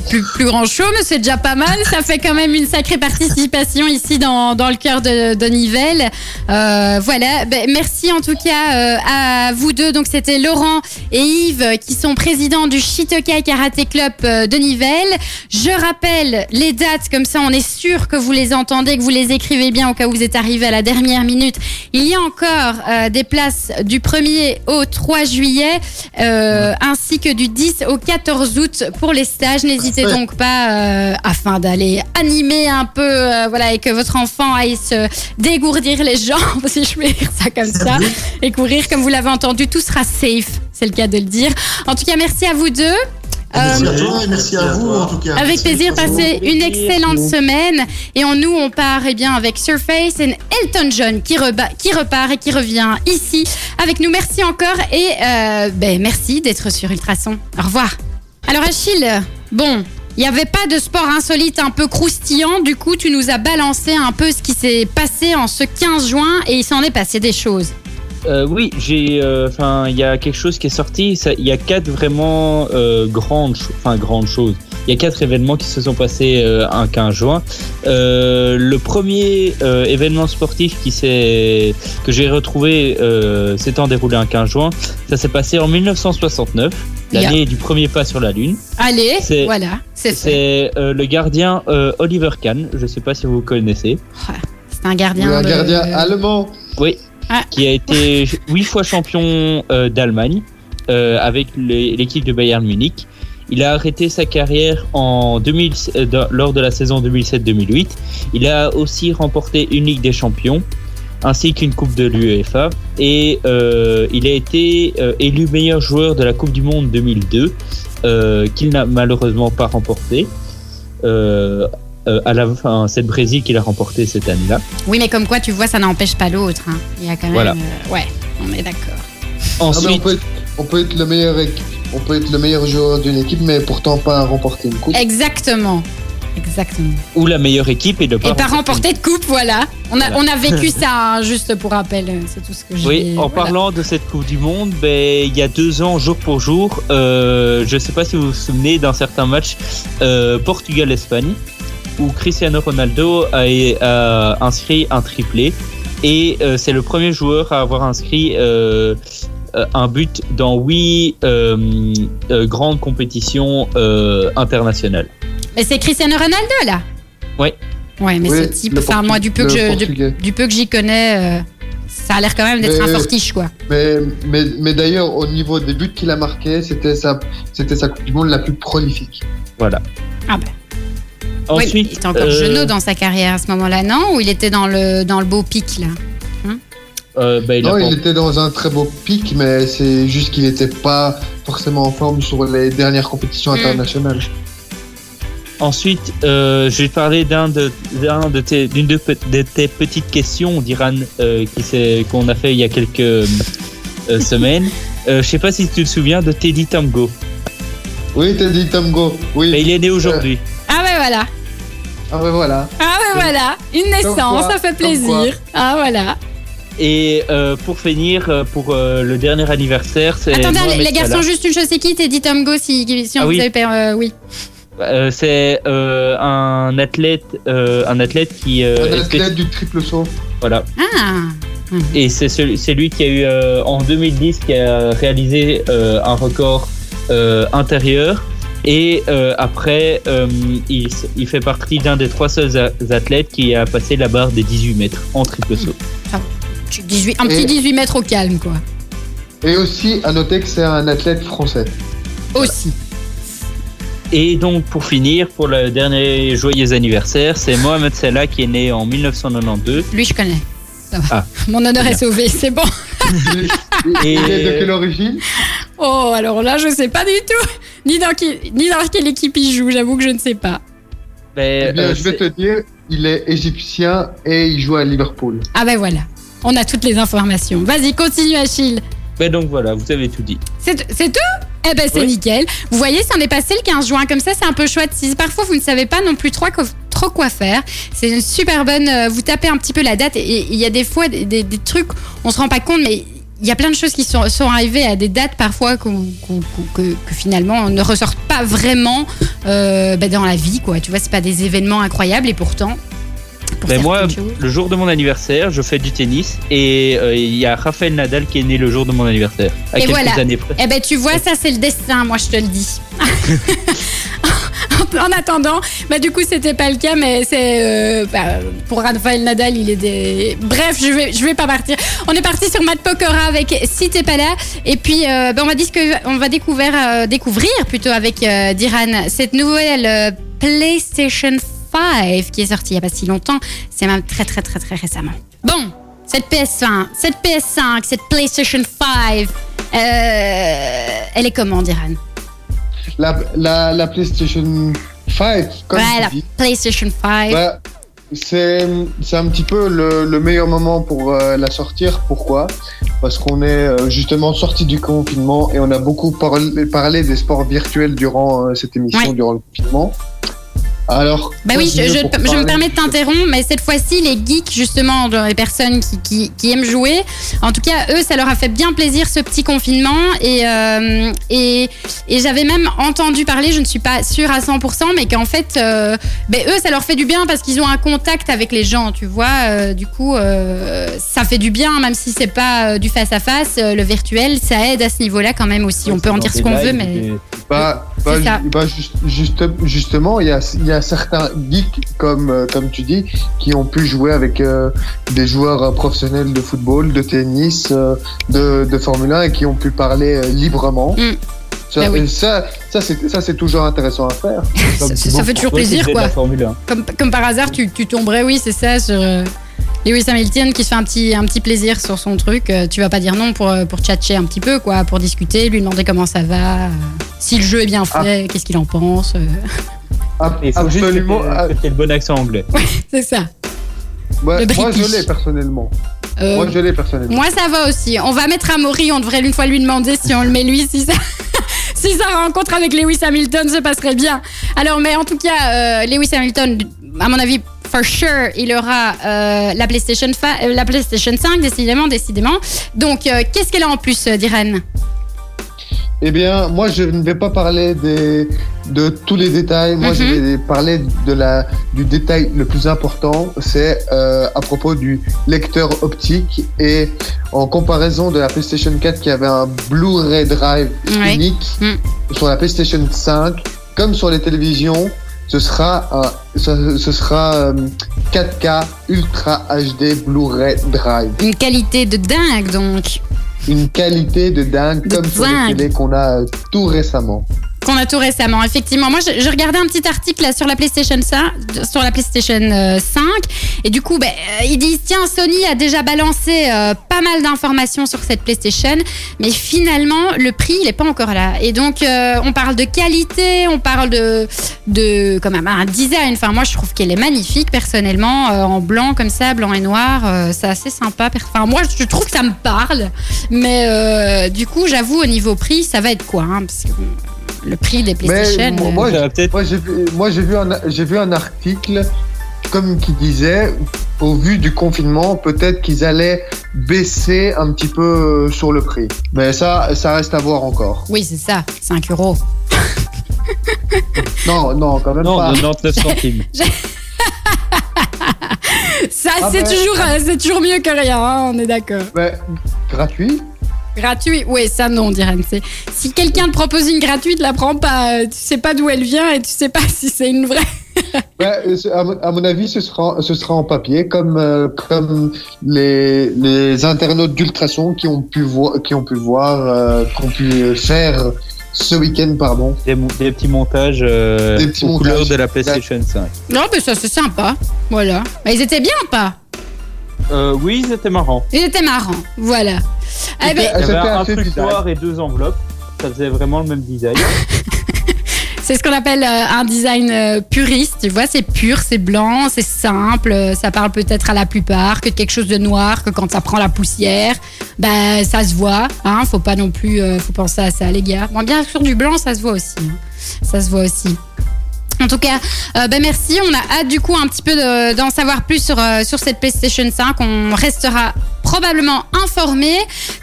plus, grand chose, mais c'est déjà pas mal. Ça fait quand même une sacrée participation ici dans, dans le cœur de, de Nivelles. Euh, voilà. Ben, merci en tout cas euh, à vous deux. Donc c'était Laurent et Yves qui sont présidents du Shitokai Karaté Club euh, de Nivelles. Je rappelle les dates, comme ça on est sûr que vous les entendez, que vous les écrivez bien au cas où vous êtes arrivé à la dernière minute. Il y a encore des places du 1er au 3 juillet, ainsi que du 10 au 14 août pour les stages. Parfait. donc pas, euh, afin d'aller animer un peu, euh, voilà, et que votre enfant aille se dégourdir les jambes, si je peux dire ça comme ça, et courir comme vous l'avez entendu, tout sera safe, c'est le cas de le dire. En tout cas, merci à vous deux. Merci à toi et merci à vous en tout cas. avec plaisir, passez une excellente semaine. Et en nous, on part eh bien, avec Surface et Elton John qui, qui repart et qui revient ici avec nous. Merci encore et euh, ben, merci d'être sur Ultrason. Au revoir. Alors Achille, bon, il n'y avait pas de sport insolite un peu croustillant. Du coup, tu nous as balancé un peu ce qui s'est passé en ce 15 juin et il s'en est passé des choses. Euh, oui, j'ai, euh, enfin, il y a quelque chose qui est sorti. Il y a quatre vraiment euh, grandes, enfin grandes choses. Il y a quatre événements qui se sont passés un 15 juin. Le premier événement sportif qui s'est que j'ai retrouvé s'étant déroulé un 15 juin, ça s'est passé en 1969, l'année du premier pas sur la Lune. Allez, C'est- voilà, c'est. C'est euh, le gardien euh, Oliver Kahn. Je sais pas si vous connaissez. C'est un gardien. un de- gardien allemand. Oui. Ah. Qui a été huit fois champion euh, d'Allemagne euh, avec les- l'équipe de Bayern Munich. Il a arrêté sa carrière en 2000, euh, dans- lors de la saison 2007-2008. Il a aussi remporté une Ligue des Champions ainsi qu'une Coupe de l'UEFA. Et euh, il a été euh, élu meilleur joueur de la Coupe du Monde 2002, euh, qu'il n'a malheureusement pas remporté. À la fin, c'est le Brésil qui l'a remporté cette année-là. Oui, mais comme quoi, tu vois, ça n'empêche pas l'autre. hein. Il y a quand même. Voilà. euh, ouais, on est d'accord. Ah, on, Ensuite, peut être, on peut être le meilleur on peut être le meilleur joueur d'une équipe, mais pourtant pas remporter une coupe. Exactement. Exactement. ou la meilleure équipe et de pas Et pas remporter remporté de coupe, voilà. On a, Voilà. on a vécu ça, hein, juste pour rappel. euh, C'est tout ce que j'ai. Oui, en voilà. parlant de cette Coupe du Monde, ben, il y a deux ans, jour pour jour, euh, je ne sais pas si vous vous souvenez d'un certain match euh, Portugal-Espagne, où Cristiano Ronaldo a, a inscrit un triplé. Et euh, c'est le premier joueur à avoir inscrit euh, euh, un but dans huit euh, euh, grandes compétitions euh, internationales. Mais c'est Cristiano Ronaldo, là Ouais. Ouais, mais Oui, ce type, enfin, moi, du peu, que je, du, peu que j'y connais, euh, ça a l'air quand même d'être un fortiche, quoi. Mais, mais, mais d'ailleurs, au niveau des buts qu'il a marqués, c'était sa, c'était sa Coupe du Monde la plus prolifique. Voilà. Ah ben. Oui, Ensuite, il était encore euh, jeune dans sa carrière à ce moment-là, non? Ou il était dans le, dans le beau pic, là? Euh, ben, il a non, pas- il était dans un très beau pic, mais c'est juste qu'il n'était pas forcément en forme sur les dernières compétitions Mm. internationales. Ensuite, euh, je vais parler d'un de, d'un de tes, d'une de, tes petites questions, d'Iran, euh, qui s'est- qu'on a fait il y a quelques euh, semaines. Euh, je sais pas si tu te souviens de Teddy Tamgo. Oui, Teddy Tamgo, oui. Mais il est né aujourd'hui. Ah ouais, voilà. Ah ben voilà. Ah ben voilà. Une naissance, quoi, ça fait plaisir. Ah voilà. Et euh, pour finir, pour euh, le dernier anniversaire, c'est. Attendez, les garçons, juste une chose, c'est qui T'es dit Tom Go si, si on Ah vous oui. euh, oui. Euh, c'est euh, un athlète, euh, un athlète qui. euh, Un est athlète du triple saut. Voilà. Ah. Et c'est celui, c'est lui qui a eu euh, en 2010 qui a réalisé euh, un record euh, intérieur. Et euh, après, euh, il, il fait partie d'un des trois seuls a- athlètes qui a passé la barre des 18 mètres en triple saut. 18 un petit Et- 18 mètres au calme, quoi. Et aussi, à noter que c'est un athlète français. Aussi. Et donc pour finir, pour le dernier joyeux anniversaire, c'est Mohamed Salah qui est né en 1992. Lui, je connais. Ça va. Ah. Mon honneur Bien. est sauvé, c'est bon. Et- il est de quelle origine? Oh, alors là, je sais pas du tout. Ni dans, qui, ni dans quelle équipe il joue, j'avoue que je ne sais pas. Mais, Eh bien, euh, je vais te dire, il est égyptien et il joue à Liverpool. Ah ben voilà. On a toutes les informations. Vas-y, continue, Achille. mais donc voilà, vous avez tout dit. C'est c'est tout? Eh ben c'est Oui. nickel. Vous voyez, ça en est passé le 15 juin. Comme ça, c'est un peu chouette. Si parfois vous ne savez pas non plus trop, quoi- trop quoi faire, c'est une super bonne. euh, vous tapez un petit peu la date et il y a des fois des, des- des trucs, on se rend pas compte, mais il y a plein de choses qui sont, sont arrivées à des dates parfois que finalement on ne ressort pas vraiment euh, ben, dans la vie. quoi. Tu vois, c'est pas des événements incroyables et pourtant. Mais moi, le jour de mon anniversaire, je fais du tennis et euh, il y a Rafael Nadal qui est né le jour de mon anniversaire. À Et quelques voilà. années près. Eh ben tu vois, ça c'est le destin, moi je te le dis. en attendant, bah du coup c'était pas le cas, mais c'est euh, bah, pour Rafael Nadal, il est des. Bref, je vais je vais pas partir. On est parti sur Matt Pokora avec Si t'es pas là, et puis euh, bah, on va disque- on va découvrir euh, découvrir plutôt avec Diran cette nouvelle PlayStation 5 qui est sortie il y a pas si longtemps. C'est même très très très très récemment. Bon, cette PS5, cette PS5, cette PlayStation 5, euh, elle est comment, Diran? La, la, la PlayStation 5, comme tu dis, PlayStation 5. bah, c'est c'est un petit peu le, le meilleur moment pour euh, la sortir. Pourquoi? Parce qu'on est euh, justement sorti du confinement et on a beaucoup parlé, parlé des sports virtuels durant euh, cette émission, Ouais. durant le confinement. Alors, Bah oui, je, me permets de t'interrompre, mais cette fois-ci, les geeks, justement, les personnes qui, qui, qui aiment jouer, en tout cas, eux, ça leur a fait bien plaisir ce petit confinement. Et, euh, et, et j'avais même entendu parler, je ne suis pas sûre à 100%, mais qu'en fait, euh, ben, eux, ça leur fait du bien parce qu'ils ont un contact avec les gens, tu vois. euh, du coup, ça fait du bien, même si c'est pas du face-à-face, le virtuel, ça aide à ce niveau-là quand même aussi. On peut en dire ce qu'on veut, mais. C'est ça. ju- juste- juste- justement, il y a, il y a certains geeks, comme, euh, comme tu dis, qui ont pu jouer avec euh, des joueurs euh, professionnels de football, de tennis, euh, de, de Formule 1 et qui ont pu parler euh, librement. Mm. Ça, oui. ça, ça, c'est, ça, c'est toujours intéressant à faire. Ça, ça fait toujours plaisir, quoi. La Formule 1. Comme, comme par hasard, tu, tu tomberais, oui, c'est ça, sur euh, Lewis Hamilton qui se fait un petit, un petit plaisir sur son truc. Euh, tu vas pas dire non pour, pour tchatcher un petit peu, quoi, pour discuter, lui demander comment ça va, euh, si le jeu est bien fait, qu'est-ce qu'il en pense. Faut juste Absolument. que ah, tu aies le bon accent anglais. c'est ça. ouais, le moi, je British. l'ai personnellement. Euh, Moi, je l'ai personnellement. moi, ça va aussi. On va mettre Amaury, on devrait une fois lui demander si on le met lui, si ça. Si sa rencontre avec Lewis Hamilton se passerait bien. Alors, mais en tout cas, euh, Lewis Hamilton, à mon avis, for sure, il aura euh, la, PlayStation euh, la PlayStation 5, décidément, décidément. Donc, euh, qu'est-ce qu'elle a en plus, euh, Diran Eh bien, moi, je ne vais pas parler des, de tous les détails. Moi, je Mhm. vais parler de la, du détail le plus important. C'est euh, à propos du lecteur optique et en comparaison de la PlayStation 4 qui avait un Blu-ray Drive Ouais. unique Mhm. sur la PlayStation 5, comme sur les télévisions, ce sera un, ce, ce sera euh, 4K Ultra HD Blu-ray Drive. Une qualité de dingue, donc. Une qualité de dingue, De comme sur les télés qu'on a euh, tout récemment. Qu'on a tout récemment, effectivement. Moi, je, regardais un petit article sur la PlayStation 5, sur la PlayStation euh, 5, et du coup, euh, ils disent tiens, Sony a déjà balancé euh, pas mal d'informations sur cette PlayStation, mais finalement, le prix, il est pas encore là. Et donc, euh, on parle de qualité, on parle de, de un design. Enfin, moi, je trouve qu'elle est magnifique personnellement, euh, en blanc comme ça, blanc et noir. euh, c'est assez sympa. Enfin, moi, je trouve que ça me parle, mais euh, du coup, j'avoue, au niveau prix, ça va être quoi hein, parce que, le prix des Mais PlayStation. moi, euh, moi, j'ai- peut-être- moi, j'ai vu, un, j'ai vu un article comme qui disait, au vu du confinement, peut-être qu'ils allaient baisser un petit peu euh, sur le prix. Mais ça, ça reste à voir encore. Oui, c'est ça, 5 euros. Non, non, quand même Non, pas. 99 centimes. Ça, Ah c'est ben, toujours, euh, c'est toujours mieux que rien, hein, on est d'accord. Mais gratuit? Gratuit Oui, ça non, Diren. c'est- Si quelqu'un te propose une gratuite, la prends pas. euh, Tu sais pas d'où elle vient et tu sais pas si c'est une vraie. Ouais, euh, à, mon- avis, ce sera, ce sera en papier, comme, euh, comme les, les internautes d'Ultrason qui ont pu voir, qui ont pu voir, euh, qui ont pu faire ce week-end, pardon. Des, petits montages euh, Des petits aux montages. couleurs de la PlayStation 5. Non, mais ça, c'est sympa. Voilà. Bah, ils étaient bien, pas? Euh, oui, c'était marrant. Ils étaient marrants. Voilà. Ben, Il y avait un truc et deux enveloppes. Ça faisait vraiment le même design. c'est ce qu'on appelle euh, un design euh, puriste. Tu vois, c'est pur, c'est blanc, c'est simple. Ça parle peut-être à la plupart que de quelque chose de noir, que quand ça prend la poussière, bah, ça se voit. Hein, faut pas non plus, euh, faut penser à ça, les gars. Bon, bien sûr, du blanc, ça se voit aussi. hein. Ça se voit aussi. En tout cas, euh, ben merci. On a hâte du coup un petit peu de- d'en savoir plus sur, euh, sur cette PlayStation 5. On restera probablement informé.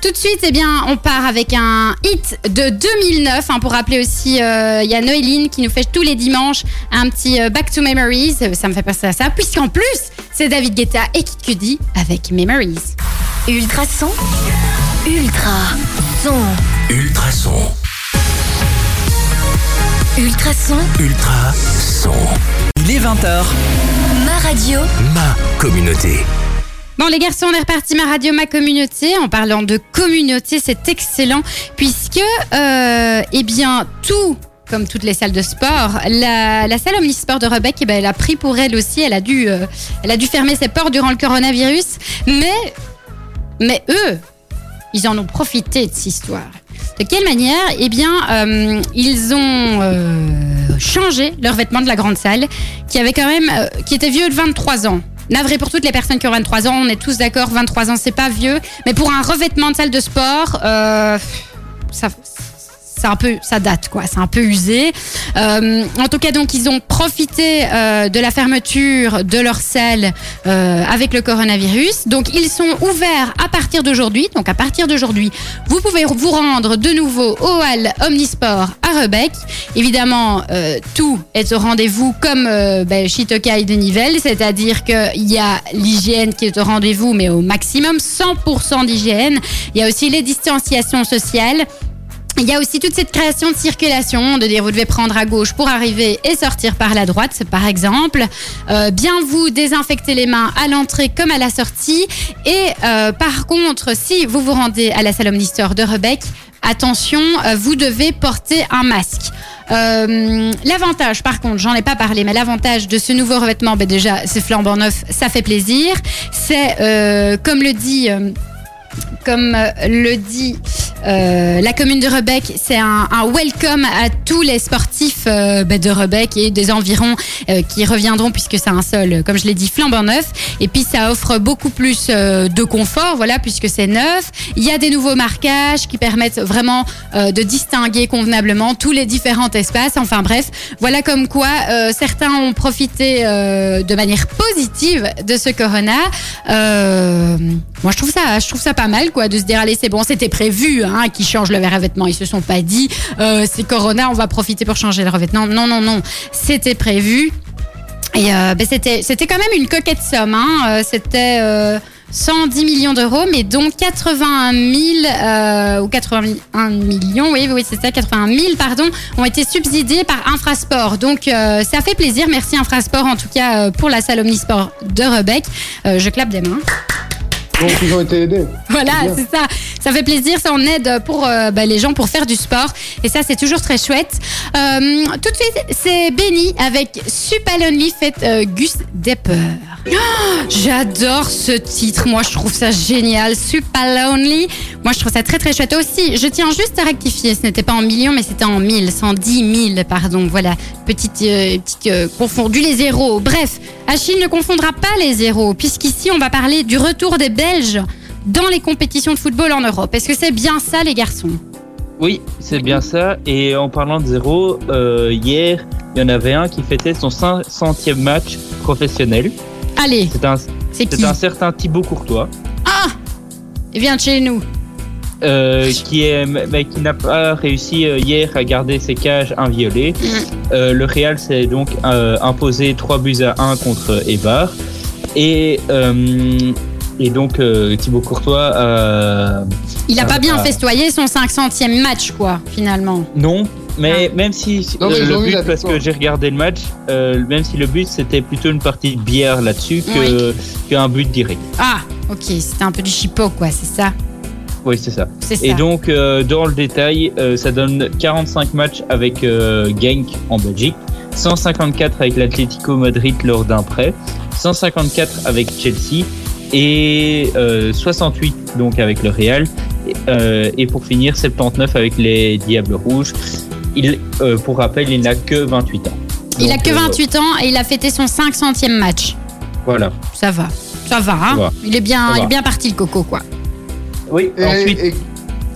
Tout de suite, eh bien, on part avec un hit de 2009. hein, pour rappeler aussi, euh, il y a Noéline qui nous fait tous les dimanches un petit euh, Back to Memories. Ça me fait penser à ça, puisqu'en plus, c'est David Guetta et Kid Cudi avec Memories. Ultrason. Ultra. Son. Ultrason. Ultrason. Ultra son. Il est 20h. Ma radio. Ma communauté. Bon les garçons, on est reparti ma radio, ma communauté. En parlant de communauté, c'est excellent puisque, euh, eh bien, tout comme toutes les salles de sport, la, la salle Omnisport de Rebec, eh ben, elle a pris pour elle aussi, elle a dû, euh, elle a dû fermer ses portes durant le coronavirus, mais, mais eux, ils en ont profité de cette histoire. De quelle manière Eh bien, euh, ils ont euh, changé leurs vêtements de la grande salle, qui avait quand même, euh, qui était vieux de 23 ans. Navré pour toutes les personnes qui ont 23 ans, on est tous d'accord, 23 ans c'est pas vieux, mais pour un revêtement de salle de sport, ça, c'est un peu, ça date quoi, c'est un peu usé. Euh, en tout cas, donc ils ont profité euh, de la fermeture de leur salle euh, avec le coronavirus. Donc ils sont ouverts à partir d'aujourd'hui. Donc à partir d'aujourd'hui, vous pouvez vous rendre de nouveau au hall Omnisport à Rebec. Évidemment, tout est au rendez-vous comme ben, chez Tokai de Nivelles, c'est-à-dire qu'il y a l'hygiène qui est au rendez-vous, mais au maximum 100% d'hygiène. Il y a aussi les distanciations sociales. Il y a aussi toute cette création de circulation, de dire vous devez prendre à gauche pour arriver et sortir par la droite, par exemple. Euh, bien vous désinfecter les mains à l'entrée comme à la sortie. Et euh, par contre, si vous vous rendez à la salle Omnistor de Rebec, attention, euh, vous devez porter un masque. L'avantage, par contre, j'en ai pas parlé, mais l'avantage de ce nouveau revêtement, ben déjà, c'est flambant neuf, ça fait plaisir. C'est, comme le dit... comme euh, le dit euh, la commune de Rebec, c'est un, welcome à tous les sportifs euh, bah, de Rebec et des environs qui reviendront puisque c'est un sol, comme je l'ai dit, flambant neuf. Et puis ça offre beaucoup plus de confort, voilà, puisque c'est neuf. Il y a des nouveaux marquages qui permettent vraiment de distinguer convenablement tous les différents espaces. Enfin bref, voilà comme quoi certains ont profité de manière positive de ce corona. Moi, je trouve ça, je trouve ça pas mal, de se dire allez, c'est bon, c'était prévu, hein, qu'ils changent le revêtement. Ils se sont pas dit euh, c'est corona, on va profiter pour changer le revêtement. Non, non, non, c'était prévu. Et euh, ben, c'était, c'était quand même une coquette somme. Hein. Euh, C'était euh, 110 millions d'euros, mais dont 81 000 euh, ou 81 millions, oui, oui, c'est ça, 81 000, pardon, ont été subsidiés par Infrasport. Donc ça fait plaisir. Merci Infrasport en tout cas pour la salle Omnisport de Rebec. Je clappe des mains. Donc ils ont été aidés. Voilà, C'est ça. Ça fait plaisir, ça en aide pour euh, bah, les gens pour faire du sport. Et ça, c'est toujours très chouette. Euh, tout de suite, c'est Benny avec Super Lonely fait euh, Gus Depper. J'adore ce titre. Moi, je trouve ça génial. Super Lonely. Moi, je trouve ça très, très chouette aussi. Je tiens juste à rectifier. Ce n'était pas en millions, mais c'était en mille. 110 000, pardon. Voilà. Petite, euh, petite euh, confondu les zéros. Bref, Achille ne confondra pas les zéros, puisqu'ici, on va parler du retour des Belges dans les compétitions de football en Europe. Est-ce que c'est bien ça, les garçons? Oui, c'est bien ça. Et en parlant de zéro, euh, hier, il y en avait un qui fêtait son 500e match professionnel. Allez, C'est un, c'est certain Thibaut Courtois. Ah Il vient de chez nous. euh, qui est mais qui n'a pas réussi euh, hier à garder ses cages inviolées. Mm. Euh, le Real s'est donc euh, imposé 3 buts à 1 contre Eibar et et donc Thibaut Courtois Il a Ah, pas bien festoyé son 500e match, quoi, finalement. non mais même si Non, mais euh, le but parce que j'ai regardé le match euh, même si le but c'était plutôt une partie de bière là-dessus que qu'un but direct Ah, ok, c'était un peu du chipot, quoi, c'est ça? oui c'est ça C'est ça. Et donc, euh, dans le détail, euh, ça donne 45 matchs avec euh, Genk en Belgique, 154 avec l'Atlético Madrid lors d'un prêt, 154 avec Chelsea et euh, 68 donc avec le Real. Et, euh, et pour finir, 79 avec les Diables Rouges. Il, euh, pour rappel, il n'a que 28 ans. il a Donc, que euh, 28 ans et il a fêté son 500e match. voilà. Ça va. Ça va, hein Ça va. Il est bien, Ça il est bien parti le coco, quoi. Oui, Et, ensuite. et-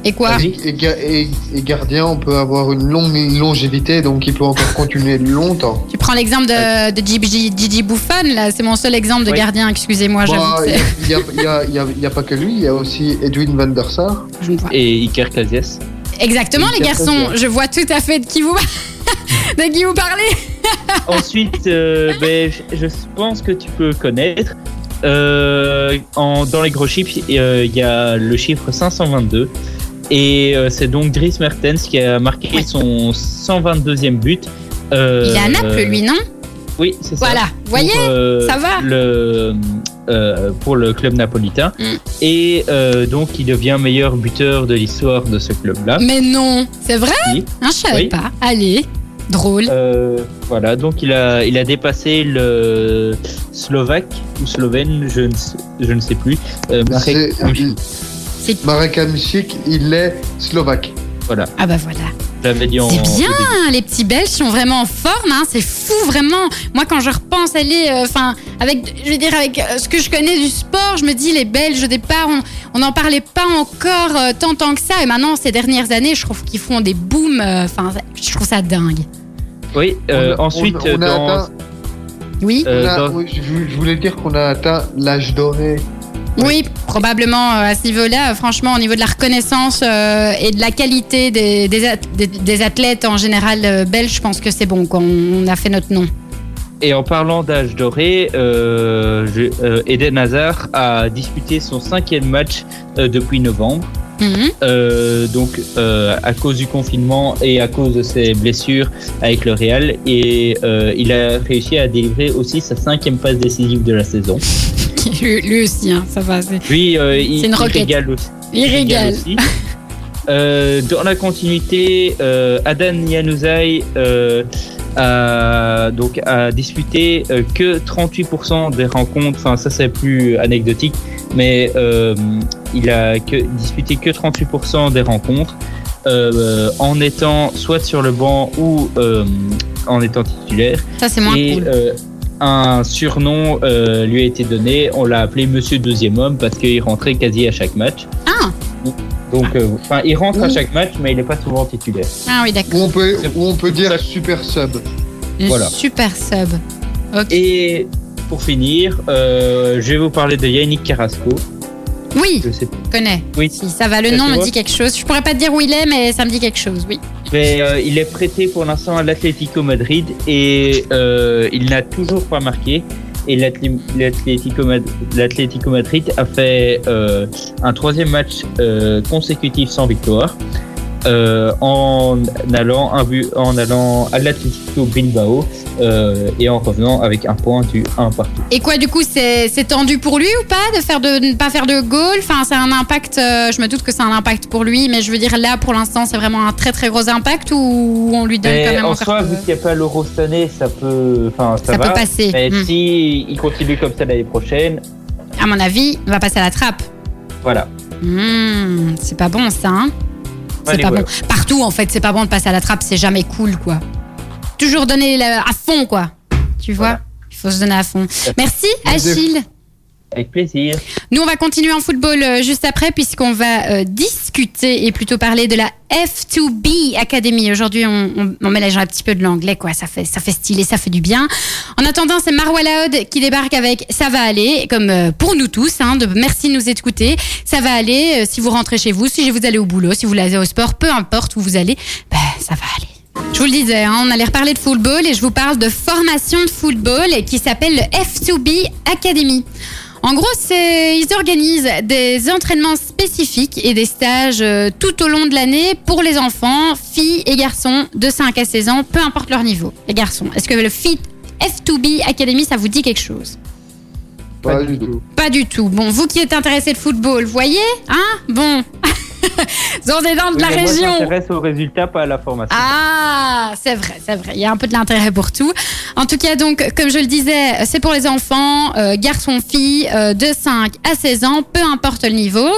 Et quoi et ga- et- et gardien, on peut avoir une longue longévité, donc il peut encore continuer longtemps. Tu prends l'exemple de, de Gigi, Gigi Buffon, là, c'est mon seul exemple de Oui. gardien, excusez-moi, Bah, Il n'y a, a- pas que lui, il y a aussi Edwin van der Sar. Et Iker Casillas. Exactement, les garçons, je vois tout à fait de qui vous, de qui vous parlez. Ensuite, euh, ben, je pense que tu peux connaître. Euh, en, dans les gros chiffres, euh, il y a le chiffre 522. Et euh, c'est donc Dries Mertens qui a marqué Ouais. son 122e but. Euh, Il est à Naples, lui, non? Oui, c'est ça. Voilà, vous voyez euh, ça va. le, euh, Pour le club napolitain. Mm. Et euh, donc, il devient meilleur buteur de l'histoire de ce club-là. Mais non, c'est vrai Oui. Hein, Je savais Oui. pas. Allez, drôle. Euh, voilà, donc il a, il a dépassé le Slovaque ou Slovène, je ne sais, je ne sais plus. Euh, Marek C'est- Hamšík. Marek Hamšík, il est slovaque. Voilà, Ah bah voilà. J'avais dit en. C'est bien, les petits Belges sont vraiment en forme, hein, c'est fou vraiment. Moi quand je repense à les, euh, enfin avec, je veux dire avec euh, ce que je connais du sport, je me dis les Belges au départ, on n'en parlait pas encore euh, tant tant que ça, et maintenant ces dernières années, je trouve qu'ils font des booms, euh, enfin je trouve ça dingue. Oui, euh, On ensuite, on, on dans, atteint, Oui, euh, dans- je voulais dire qu'on a atteint l'âge doré. Oui, probablement euh, à ce niveau-là, franchement au niveau de la reconnaissance euh, et de la qualité des, des, at- des- des athlètes en général euh, belges, je pense que c'est bon, quoi. On, on a fait notre nom. et en parlant d'âge doré, euh, je- euh, Eden Hazard a disputé son cinquième match euh, depuis novembre. Mhm. Donc à cause du confinement et à cause de ses blessures avec le Real et il a réussi à délivrer aussi sa cinquième passe décisive de la saison. lui, lui aussi, hein, ça va. c'est- Lui, euh, il, une il roquette. régale aussi. Il régale. aussi. Euh, dans la continuité, euh, Adan Januzaj euh, a, donc, a disputé euh, que 38% des rencontres, enfin ça c'est plus anecdotique, mais euh, il a que, disputé que 38% des rencontres euh, en étant soit sur le banc ou euh, en étant titulaire. Ça, c'est moins Et cool. euh, un surnom euh, lui a été donné, on l'a appelé Monsieur Deuxième Homme parce qu'il rentrait quasi à chaque match. Ah, Donc, euh, enfin, il rentre à chaque match, mais il n'est pas souvent titulaire. ah oui, Ou d'accord. on peut, ou on peut dire super sub. Le voilà. Super sub. Ok. Et pour finir, euh, je vais vous parler de Yannick Carrasco. Oui, Je sais, je connais. Oui. Si ça va, le Ça, nom me dit quelque chose. Je pourrais pas te dire où il est, mais ça me dit quelque chose, oui. Mais euh, il est prêté pour l'instant à l'Atlético Madrid et euh, il n'a toujours pas marqué. Et l'Atlético Madrid a fait euh, un troisième match euh, consécutif sans victoire. Euh, en allant un but, en allant à l'Atlético Bilbao euh, et en revenant avec un point du 1 partout. Et quoi, du coup, c'est c'est tendu pour lui ou pas de faire de ne pas faire de goal? Enfin, c'est un impact. euh, je me doute que c'est un impact pour lui, mais je veux dire là, pour l'instant, c'est vraiment un très très gros impact ou on lui donne quand Mais même en encore. soi, peu- vu qu'il n'y a pas l'Euro cette année, ça peut, enfin, ça, ça va. peut passer. Mais Hmm. si il continue comme ça l'année prochaine, À mon avis, il va passer à la trappe. voilà. Hmm, c'est pas bon ça. Hein c'est pas bon. Partout en fait, c'est pas bon de passer à la trappe, c'est jamais cool quoi. Toujours donner à fond quoi. Tu vois? Voilà. Il faut se donner à fond. Merci Achille. Avec plaisir. Nous, on va continuer en football euh, juste après, puisqu'on va euh, discuter et plutôt parler de la F2B Academy. Aujourd'hui, on, mélange un petit peu de l'anglais, quoi. Ça fait, ça fait stylé, ça fait du bien. En attendant, c'est Marwa Laoud qui débarque avec Ça va aller, comme euh, pour nous tous. Hein, merci de nous écouter. Ça va aller si vous rentrez chez vous, si vous allez au boulot, si vous allez au sport, peu importe où vous allez, ben, ça va aller. Je vous le disais, hein, on allait reparler de football et je vous parle de formation de football qui s'appelle le F2B Academy. En gros, ils organisent des entraînements spécifiques et des stages euh, tout au long de l'année pour les enfants, filles et garçons de 5 à 16 ans, peu importe leur niveau. Les garçons, est-ce que le Fit F2B Academy, ça vous dit quelque chose? Pas du tout. Pas du tout. Bon, vous qui êtes intéressé de football, voyez Hein? Bon. Vous êtes dans de la mais moi, région. Je m'intéresse aux résultats, pas à la formation. Ah, c'est vrai, c'est vrai. Il y a un peu de l'intérêt pour tout. En tout cas, donc, comme je le disais, c'est pour les enfants, euh, garçons, filles, euh, de 5 à 16 ans, peu importe le niveau.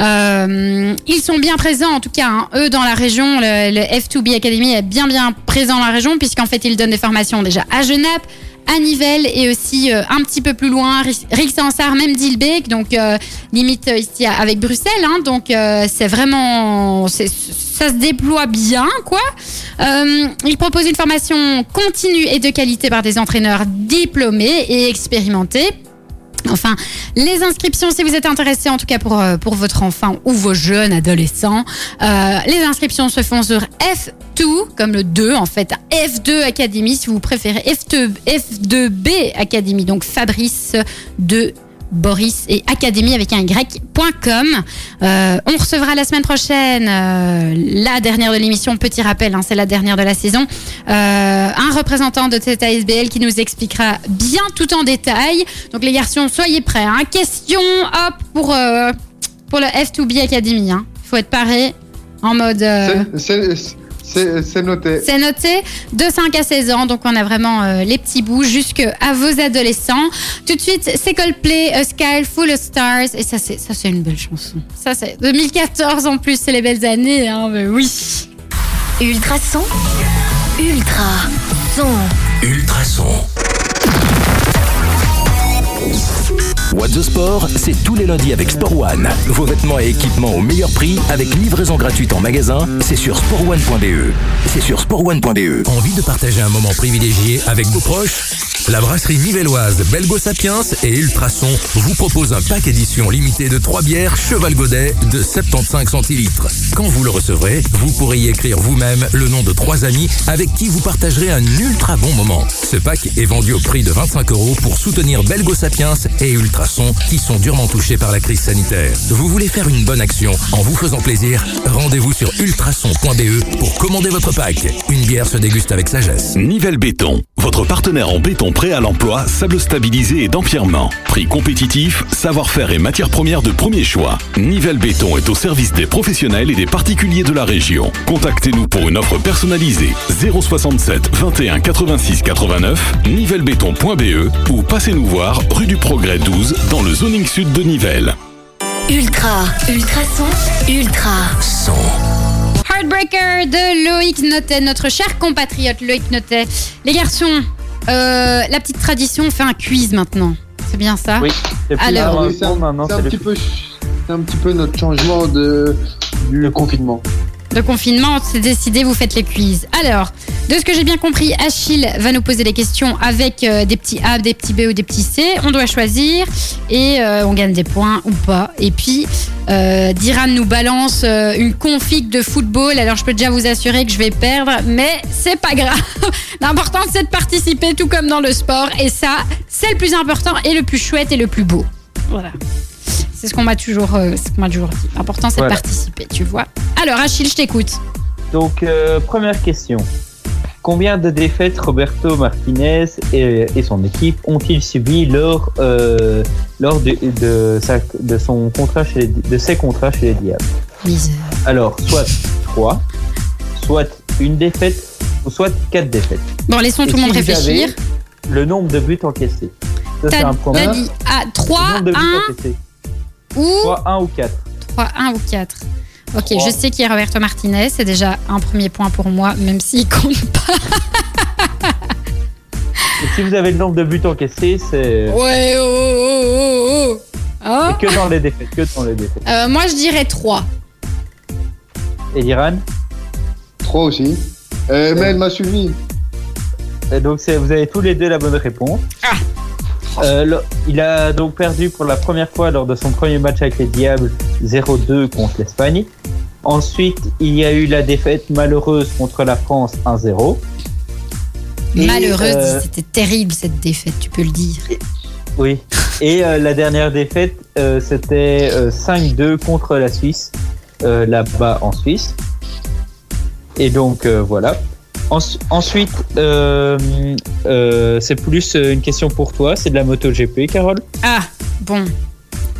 Euh, ils sont bien présents, en tout cas, hein, eux, dans la région. Le, le F2B Academy est bien, bien présent dans la région, puisqu'en fait, ils donnent des formations déjà à Genappe, à Nivelles et aussi euh, un petit peu plus loin, Ri- Rixensart, même Dilbeek, donc euh, limite euh, ici avec Bruxelles. Hein, donc c'est vraiment, ça se déploie bien, quoi. Il propose une formation continue et de qualité par des entraîneurs diplômés et expérimentés. Enfin, les inscriptions, si vous êtes intéressé, en tout cas pour, euh, pour votre enfant ou vos jeunes adolescents, euh, les inscriptions se font sur F2, comme le 2 en fait, F2 Academy si vous préférez, F2, F2B Academy, donc Fabrice de Boris et Académie avec un y.com. Euh, on recevra la semaine prochaine euh, la dernière de l'émission. Petit rappel, hein, c'est la dernière de la saison. Euh, un représentant de cette ASBL qui nous expliquera bien tout en détail. Donc les garçons, soyez prêts. Hein. Question, hop, pour, euh, pour le F2B Academy. Il faut être paré en mode... c'est noté. c'est noté de 5 à 16 ans, donc on a vraiment euh, les petits bouts jusqu'à vos adolescents. Tout de suite, c'est Coldplay, A Sky Full of Stars, et ça c'est ça c'est une belle chanson. Ça c'est 2014 en plus, c'est les belles années, hein, mais oui. Ultrason. Ultra. Son. Ultrason. What the Sport, c'est tous les lundis avec Sport One. Vos vêtements et équipements au meilleur prix avec livraison gratuite en magasin, c'est sur sportone.be. C'est sur sportone.be. Envie de partager un moment privilégié avec vos proches? La brasserie nivelloise Belgo Sapiens et Ultrason vous propose un pack édition limitée de 3 bières Cheval Godet de 75 centilitres. Quand vous le recevrez, vous pourrez y écrire vous-même le nom de trois amis avec qui vous partagerez un ultra bon moment. Ce pack est vendu au prix de 25 euros pour soutenir Belgo Sapiens et Ultrason qui sont durement touchés par la crise sanitaire. Vous voulez faire une bonne action en vous faisant plaisir? Rendez-vous sur ultrason.be pour commander votre pack. Une bière se déguste avec sagesse. Nivelle Béton, votre partenaire en béton prêt à l'emploi, sable stabilisé et d'empierrement. Prix compétitif, savoir-faire et matières premières de premier choix. Nivelle Béton est au service des professionnels et des particuliers de la région. Contactez-nous pour une offre personnalisée 067 21 86 89 nivellebéton.be ou passez-nous voir rue du Progrès 12 dans le zoning sud de Nivelles. Ultra. Ultrason. Ultra. Son. Heartbreaker de Loïc Notet, notre cher compatriote Loïc Notet. Les garçons, euh, la petite tradition, on fait un quiz maintenant. C'est bien ça Oui, c'est Alors- un un, un petit peu, c'est un petit peu notre changement de, du confinement. De confinement, c'est décidé, vous faites les quiz. Alors, de ce que j'ai bien compris, Achille va nous poser des questions avec euh, des petits A, des petits B ou des petits C. On doit choisir et euh, on gagne des points ou pas. Et puis, euh, Diran nous balance euh, une config de football. Alors, je peux déjà vous assurer que je vais perdre, mais c'est pas grave. L'important, c'est de participer, tout comme dans le sport. Et ça, c'est le plus important et le plus chouette et le plus beau. Voilà. C'est ce qu'on m'a toujours, euh, ce qu'on m'a toujours dit. L'important, c'est Voilà. de participer, tu vois. Alors, Achille, je t'écoute. Donc, euh, première question. Combien de défaites Roberto Martinez et, et son équipe ont-ils subi lors, euh, lors de, de, sa- de son contrat chez les- de ses contrats chez les Diables? Misère. Alors, soit 3, soit une défaite, ou soit 4 défaites. Bon, laissons Et tout le monde vous réfléchir. avez Le nombre de buts encaissés. Ça, c'est T'as un t'as point. dit Le 3, nombre de buts 1 encaissés. Ou Soit 1 ou 4. 3, 1 ou 4. Ok, je sais qui est Roberto Martinez. C'est déjà un premier point pour moi, même s'il compte pas. Et si vous avez le nombre de buts encaissés, c'est. Ouais, oh, oh, oh, oh, oh. Oh. Et que dans les défaites, que dans les défaites. Euh, moi, je dirais 3. Et l'Iran 3 aussi. Euh, mais elle m'a suivi. Et donc vous avez tous les deux la bonne réponse. Ah. Euh, le- il a donc perdu pour la première fois lors de son premier match avec les Diables 0-2 contre l'Espagne. Ensuite, il y a eu la défaite malheureuse contre la France 1-0. Et, Malheureuse, euh, c'était terrible cette défaite, tu peux le dire. Oui. Et euh, la dernière défaite, c'était euh, 5-2 contre la Suisse, là-bas en Suisse. Et donc voilà. Ens- ensuite, euh, euh, c'est plus euh, une question pour toi, c'est de la MotoGP, Carole. Ah, bon.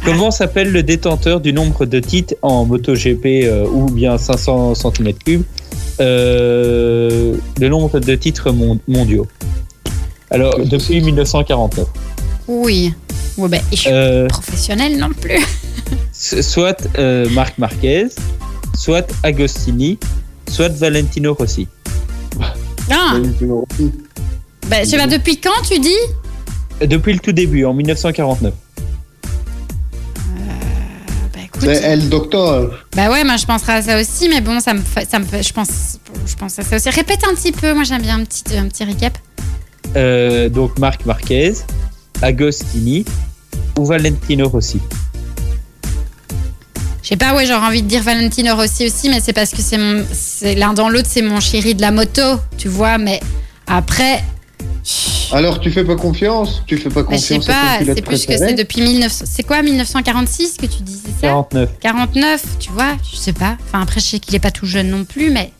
Comment s'appelle le détenteur du nombre de titres en MotoGP euh, ou bien 500 cm3 euh, Le nombre de titres mon- mondiaux? Alors, depuis 1949. Oui. Ouais, et je suis Euh, professionnelle non plus. Soit euh, Marc Marquez, soit Agostini, soit Valentino Rossi. Ah, ben, je sais pas, depuis quand tu dis Depuis le tout début, en 1949. Bah écoute. C'est elle, docteur. Bah ouais, moi je penserais à ça aussi, mais bon, ça me fait, ça me fait, je pense, je pense à ça aussi. Répète un petit peu, moi j'aime bien un petit, un petit recap. Euh, donc Marc Marquez, Agostini ou Valentino Rossi. Je sais pas, ouais, j'aurais envie de dire Valentino Rossi aussi, mais c'est parce que c'est mon, c'est l'un dans l'autre, c'est mon chéri de la moto, tu vois. Mais après, Alors tu fais pas confiance? Tu fais pas bah, je sais confiance à pas, c'est plus que c'est depuis 1900. C'est quoi 1946 que tu dis, c'est ça? 49. 49, tu vois, je sais pas. Enfin, après, je sais qu'il est pas tout jeune non plus, mais.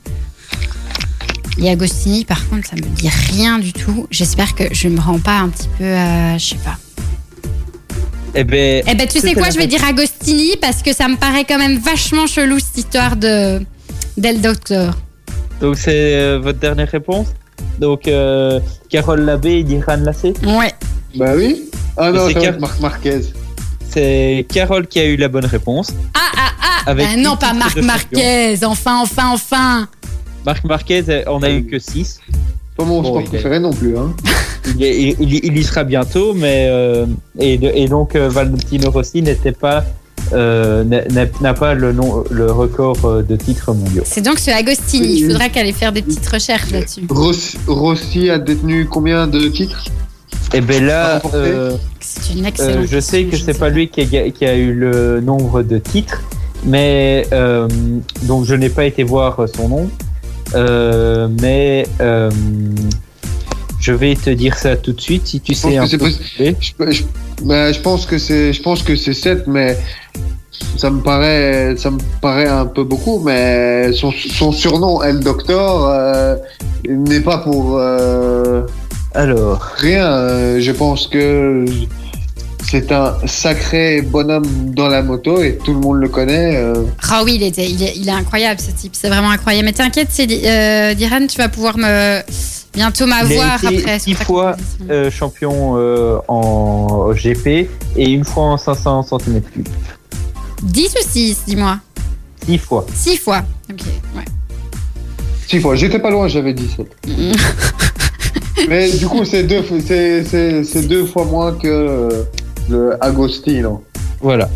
Et Agostini, par contre, ça me dit rien du tout. J'espère que je me rends pas un petit peu. euh, je sais pas. Eh ben, Eh ben, tu sais quoi, la je vais dire Agostini parce que ça me paraît quand même vachement chelou cette histoire de. d'El Docteur. Donc c'est euh, votre dernière réponse? Donc euh, Carole Labbé et Diran Lassé Ouais. Bah oui. Ah non, c'est Car- Marc Marquez. C'est Carole qui a eu la bonne réponse. Ah, ah, ah Avec bah Non, pas Marc champion. Marquez. Enfin, enfin, enfin. Marc Marquez, on a eu que 6. Pas mon Bon, sport est- préféré non plus. Hein. Il, est- il- il- il y sera bientôt, mais euh, et, de- et donc euh, Valentino Rossi n'était pas euh, n'a- pas le nom, le record de titres mondiaux. C'est donc ce Agostini. Il faudra qu'elle aille faire des petites recherches là-dessus. Rossi, Rossi a détenu combien de titres? Et ben là, euh, C'est une euh, je sais que c'est pas lui qui a, ga- qui a eu le nombre de titres, mais euh, donc je n'ai pas été voir son nom, Euh, mais euh, je vais te dire ça tout de suite si tu sais un peu. je, je, je pense que c'est, je pense que c'est 7, mais ça me paraît, ça me paraît un peu beaucoup. Mais son, son surnom, El Doctor, euh, n'est pas pour Alors, rien. Je pense que c'est un sacré bonhomme dans la moto et tout le monde le connaît. euh. Ah oui, il, était, il, est, il est incroyable ce type, c'est vraiment incroyable. Mais t'inquiète, c'est euh, Diran, tu vas pouvoir me bientôt m'avoir après. six fois, euh, champion euh, en GP et une fois en 500 cm3. 10 ou 6, dis-moi? 10 fois. 6 fois. Ok, ouais. Six fois. J'étais pas loin, j'avais 17. Mais du coup, c'est deux, c'est, c'est, c'est deux fois moins que le Agostino. Voilà.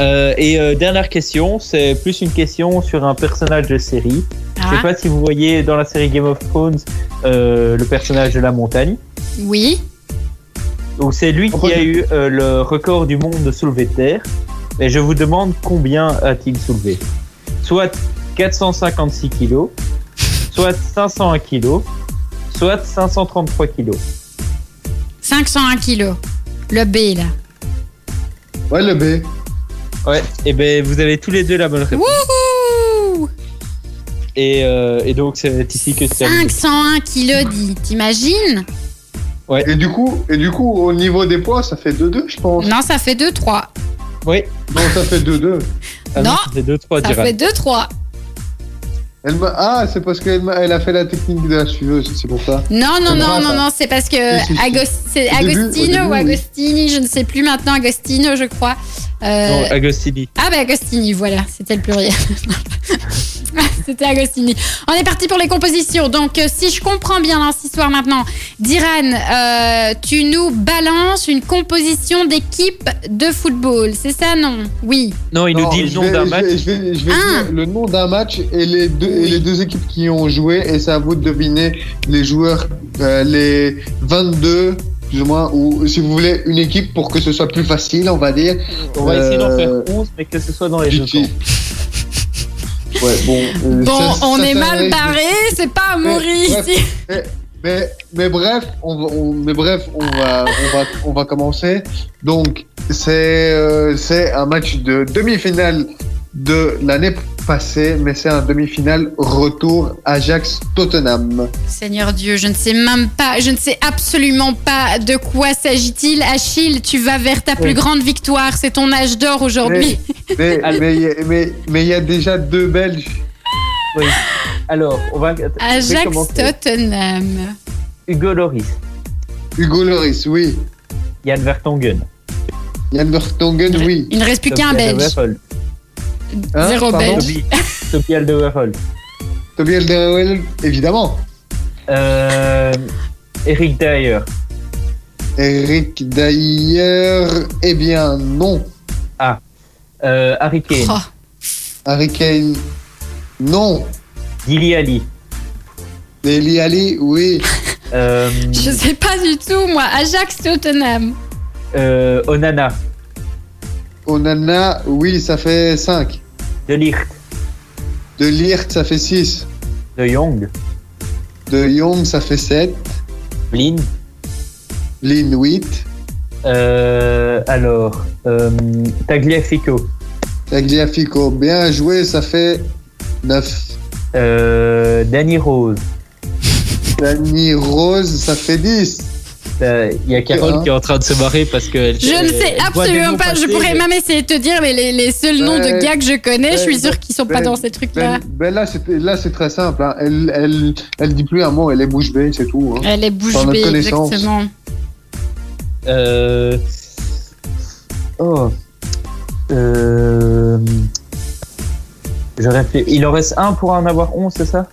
Euh, et euh, dernière question, c'est plus une question sur un personnage de série. Je Ah, sais pas si vous voyez dans la série Game of Thrones euh, le personnage de la montagne. oui. Donc c'est lui qui a eu euh, le record du monde de soulevé de terre. Et je vous demande combien a-t-il soulevé Soit 456 kilos, soit 501 kilos, soit 533 kilos. 501 kilos. Le B, là. Ouais, le B. Ouais, et ben vous avez tous les deux la bonne réponse. Wouhou Et, euh, et donc c'est ici que c'est terminé. 501 kilos, dit. T'imagines Et du coup, et du coup, au niveau des poids, ça fait 2-2, je pense. Non, ça fait 2-3. Oui. Non, ça fait 2-2. Ah Non, ça fait 2 3 Ça fait 2-3. Elle m'a- ah, c'est parce qu'elle m'a- elle a fait la technique de la suiveuse, c'est pour ça. Non, non, non, non, non, c'est parce que c'est Agostino début, ou oui. Agostini, je ne sais plus maintenant, Agostino, je crois. Euh, Non, Agostini. Ah bah Agostini, voilà, c'était le pluriel. c'était Agostini. On est parti pour les compositions. Donc euh, si je comprends bien dans cette histoire maintenant, Diran, euh, tu nous balances une composition d'équipe de football, c'est ça non? Oui. Non, il nous dit le nom vais- d'un je match. vais- Je vais, je vais Ah. dire le nom d'un match et les, deux, les deux équipes qui ont joué, et c'est à vous de deviner les joueurs, euh, les 22, plus ou moins, ou si vous voulez, une équipe pour que ce soit plus facile, on va dire. On va essayer d'en Euh, faire 11, mais que ce soit dans les camps. Ouais, bon. euh, Bon, ça- on ça, est ça mal barré, c'est pas à Mais- mourir bref. ici. Mais, mais bref, on va, on- mais bref, on va, on va, on va commencer. Donc, c'est, euh, c'est un match de demi-finale de l'année passée, mais c'est un demi-finale retour Ajax-Tottenham. Seigneur Dieu, je ne sais même pas, je ne sais absolument pas de quoi s'agit-il. Achille, tu vas vers ta plus Oui. grande victoire, c'est ton âge d'or aujourd'hui. Mais, mais, mais, mais il y a déjà deux Belges. Oui. Alors, on va. je vais Ajax commencer. Tottenham. Hugo Loris, Hugo Loris, oui. Yann Vertonghen. Yann Vertonghen, oui. Il ne reste plus qu'un Belge. Hein, Zéro pardon Belge. Toby, Alderweireld. Toby Alderweireld, évidemment. Euh, Eric Dyer. Eric Dyer, eh bien non. Euh, Harry Kane. Oh, Harry Kane, non. Dili Ali. Deli Ali, oui. Euh, je sais pas du tout, moi. Ajax Tottenham. euh, Onana. Onana, oui, ça fait 5. De Ligt. De Liert, ça fait 6. De Jong. De Young, ça fait 7. Blin. Lin, 8. Euh, alors, euh, Tagliafico. Tagliafico, bien joué, ça fait 9. Euh, Danny Rose. Danny Rose, ça fait 10. Euh, Il y a Carole qui est en train de se marrer parce que elle- Je ne sais absolument pas. Je pourrais même essayer de te dire, mais les, les seuls noms de gars que je connais, je suis sûre qu'ils sont pas dans ces trucs-là. Ben, ben là, c'est, là, c'est très simple. hein. Elle, elle, elle dit plus un mot, elle est bouche bée, c'est tout. hein. Elle est bouche bée, exactement. Euh... Oh. Euh... Je réfléchis. Il en reste un pour en avoir 11, c'est ça?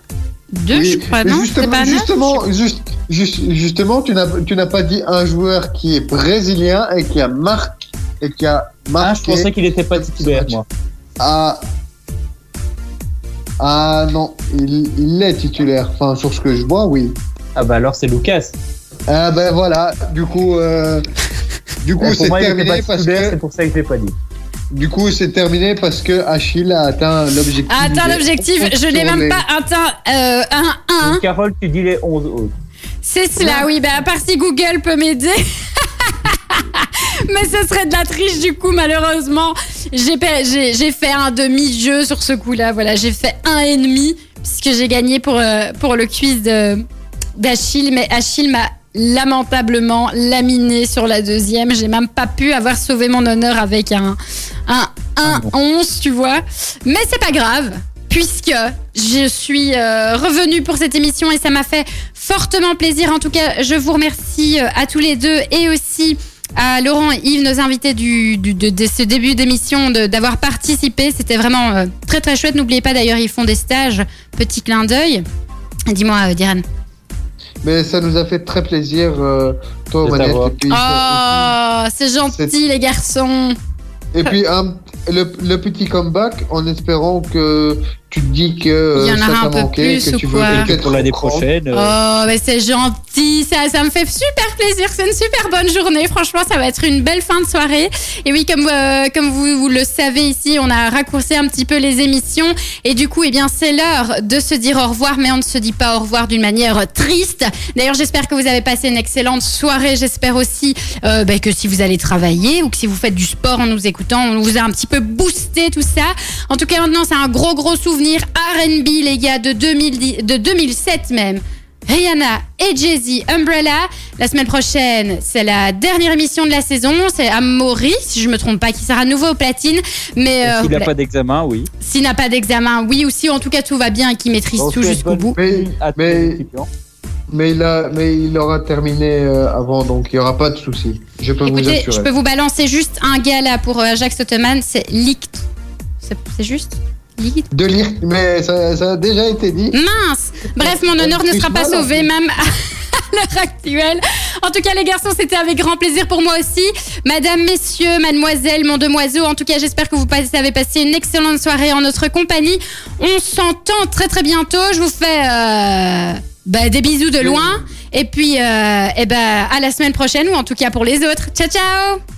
Deux, Oui, je crois, non justement, pas justement, juste, juste- justement, tu n'as, tu n'as pas dit un joueur qui est brésilien et qui a marqué et qui a Ah, je marqué pensais qu'il n'était pas titulaire, moi. à ah non, il, il est titulaire. Enfin, sur ce que je vois, oui. Ah bah alors c'est Lucas. Ah ben voilà. Du coup, euh, du coup, Eh, pour c'est moi, il n'était terminé parce c'est pour ça que je l'ai pas dit. Du coup, c'est terminé parce que Achille a atteint l'objectif. Attends, Il est l'objectif, je n'ai même pas atteint euh, un 1. Donc, Carole, tu dis les 11 autres. C'est cela, oui. Bah, à part si Google peut m'aider. Mais ce serait de la triche du coup, malheureusement. J'ai pe- J'ai j'ai fait un demi-jeu sur ce coup-là. Voilà, j'ai fait un et demi puisque j'ai gagné pour, euh, pour le quiz de- d'Achille. Mais Achille m'a lamentablement laminé sur la deuxième. J'ai même pas pu avoir sauvé mon honneur avec un, un, un Ah bon. 11, tu vois. Mais c'est pas grave. Puisque je suis euh, revenue pour cette émission et ça m'a fait fortement plaisir. En tout cas, je vous remercie euh, à tous les deux et aussi à Laurent et Yves, nos invités du, du- de, de ce début d'émission, d'avoir participé. C'était vraiment euh, très très chouette. N'oubliez pas d'ailleurs, ils font des stages. Petit clin d'œil. Dis-moi, euh, Diane. Mais ça nous a fait très plaisir, euh, toi, Manette. Et puis, Oh, c'est gentil les garçons. et puis un- le, le petit comeback en espérant que tu te dis que euh, Il y en ça aura un peu manqué, plus que ou tu quoi veux pour l'année prochaine. euh, Oh, mais c'est gentil, ça, ça me fait super plaisir. C'est une super bonne journée. Franchement, ça va être une belle fin de soirée. Et oui, comme, euh, comme vous, vous le savez ici, on a raccourci un petit peu les émissions. Et du coup, eh bien, c'est l'heure de se dire au revoir, mais on ne se dit pas au revoir d'une manière triste. D'ailleurs, j'espère que vous avez passé une excellente soirée. J'espère aussi euh, bah, que si vous allez travailler ou que si vous faites du sport en nous écoutant, on vous a un petit peu boosté tout ça. En tout cas, maintenant, c'est un gros, gros souvenir R&B, les gars, de, 2010, de 2007 même. Rihanna et Jay-Z, Umbrella. La semaine prochaine, c'est la dernière émission de la saison. C'est Amaury, si je me trompe pas, qui sera à nouveau au platine. Mais euh, S'il n'a pas d'examen, oui. s'il n'a pas d'examen, oui, ou si en tout cas tout va bien et qu'il maîtrise tout jusqu'au bout. Mais, il a, mais il aura terminé euh, avant, donc il n'y aura pas de souci. Je peux vous Écoutez, je assurer. peux vous balancer juste un gars là pour euh, Jacques Ottoman, c'est Licht. C'est juste? De lire, mais ça, ça a déjà été dit. Mince Bref, mon honneur ne sera pas sauvé, même à l'heure actuelle. En tout cas, les garçons, c'était avec grand plaisir pour moi aussi. Madame, messieurs, mademoiselle, mon demoiseau, en tout cas, j'espère que vous avez passé une excellente soirée en notre compagnie. On s'entend très très bientôt. Je vous fais euh, bah, des bisous de loin. Et puis, euh, eh ben, à la semaine prochaine, ou en tout cas pour les autres. Ciao, ciao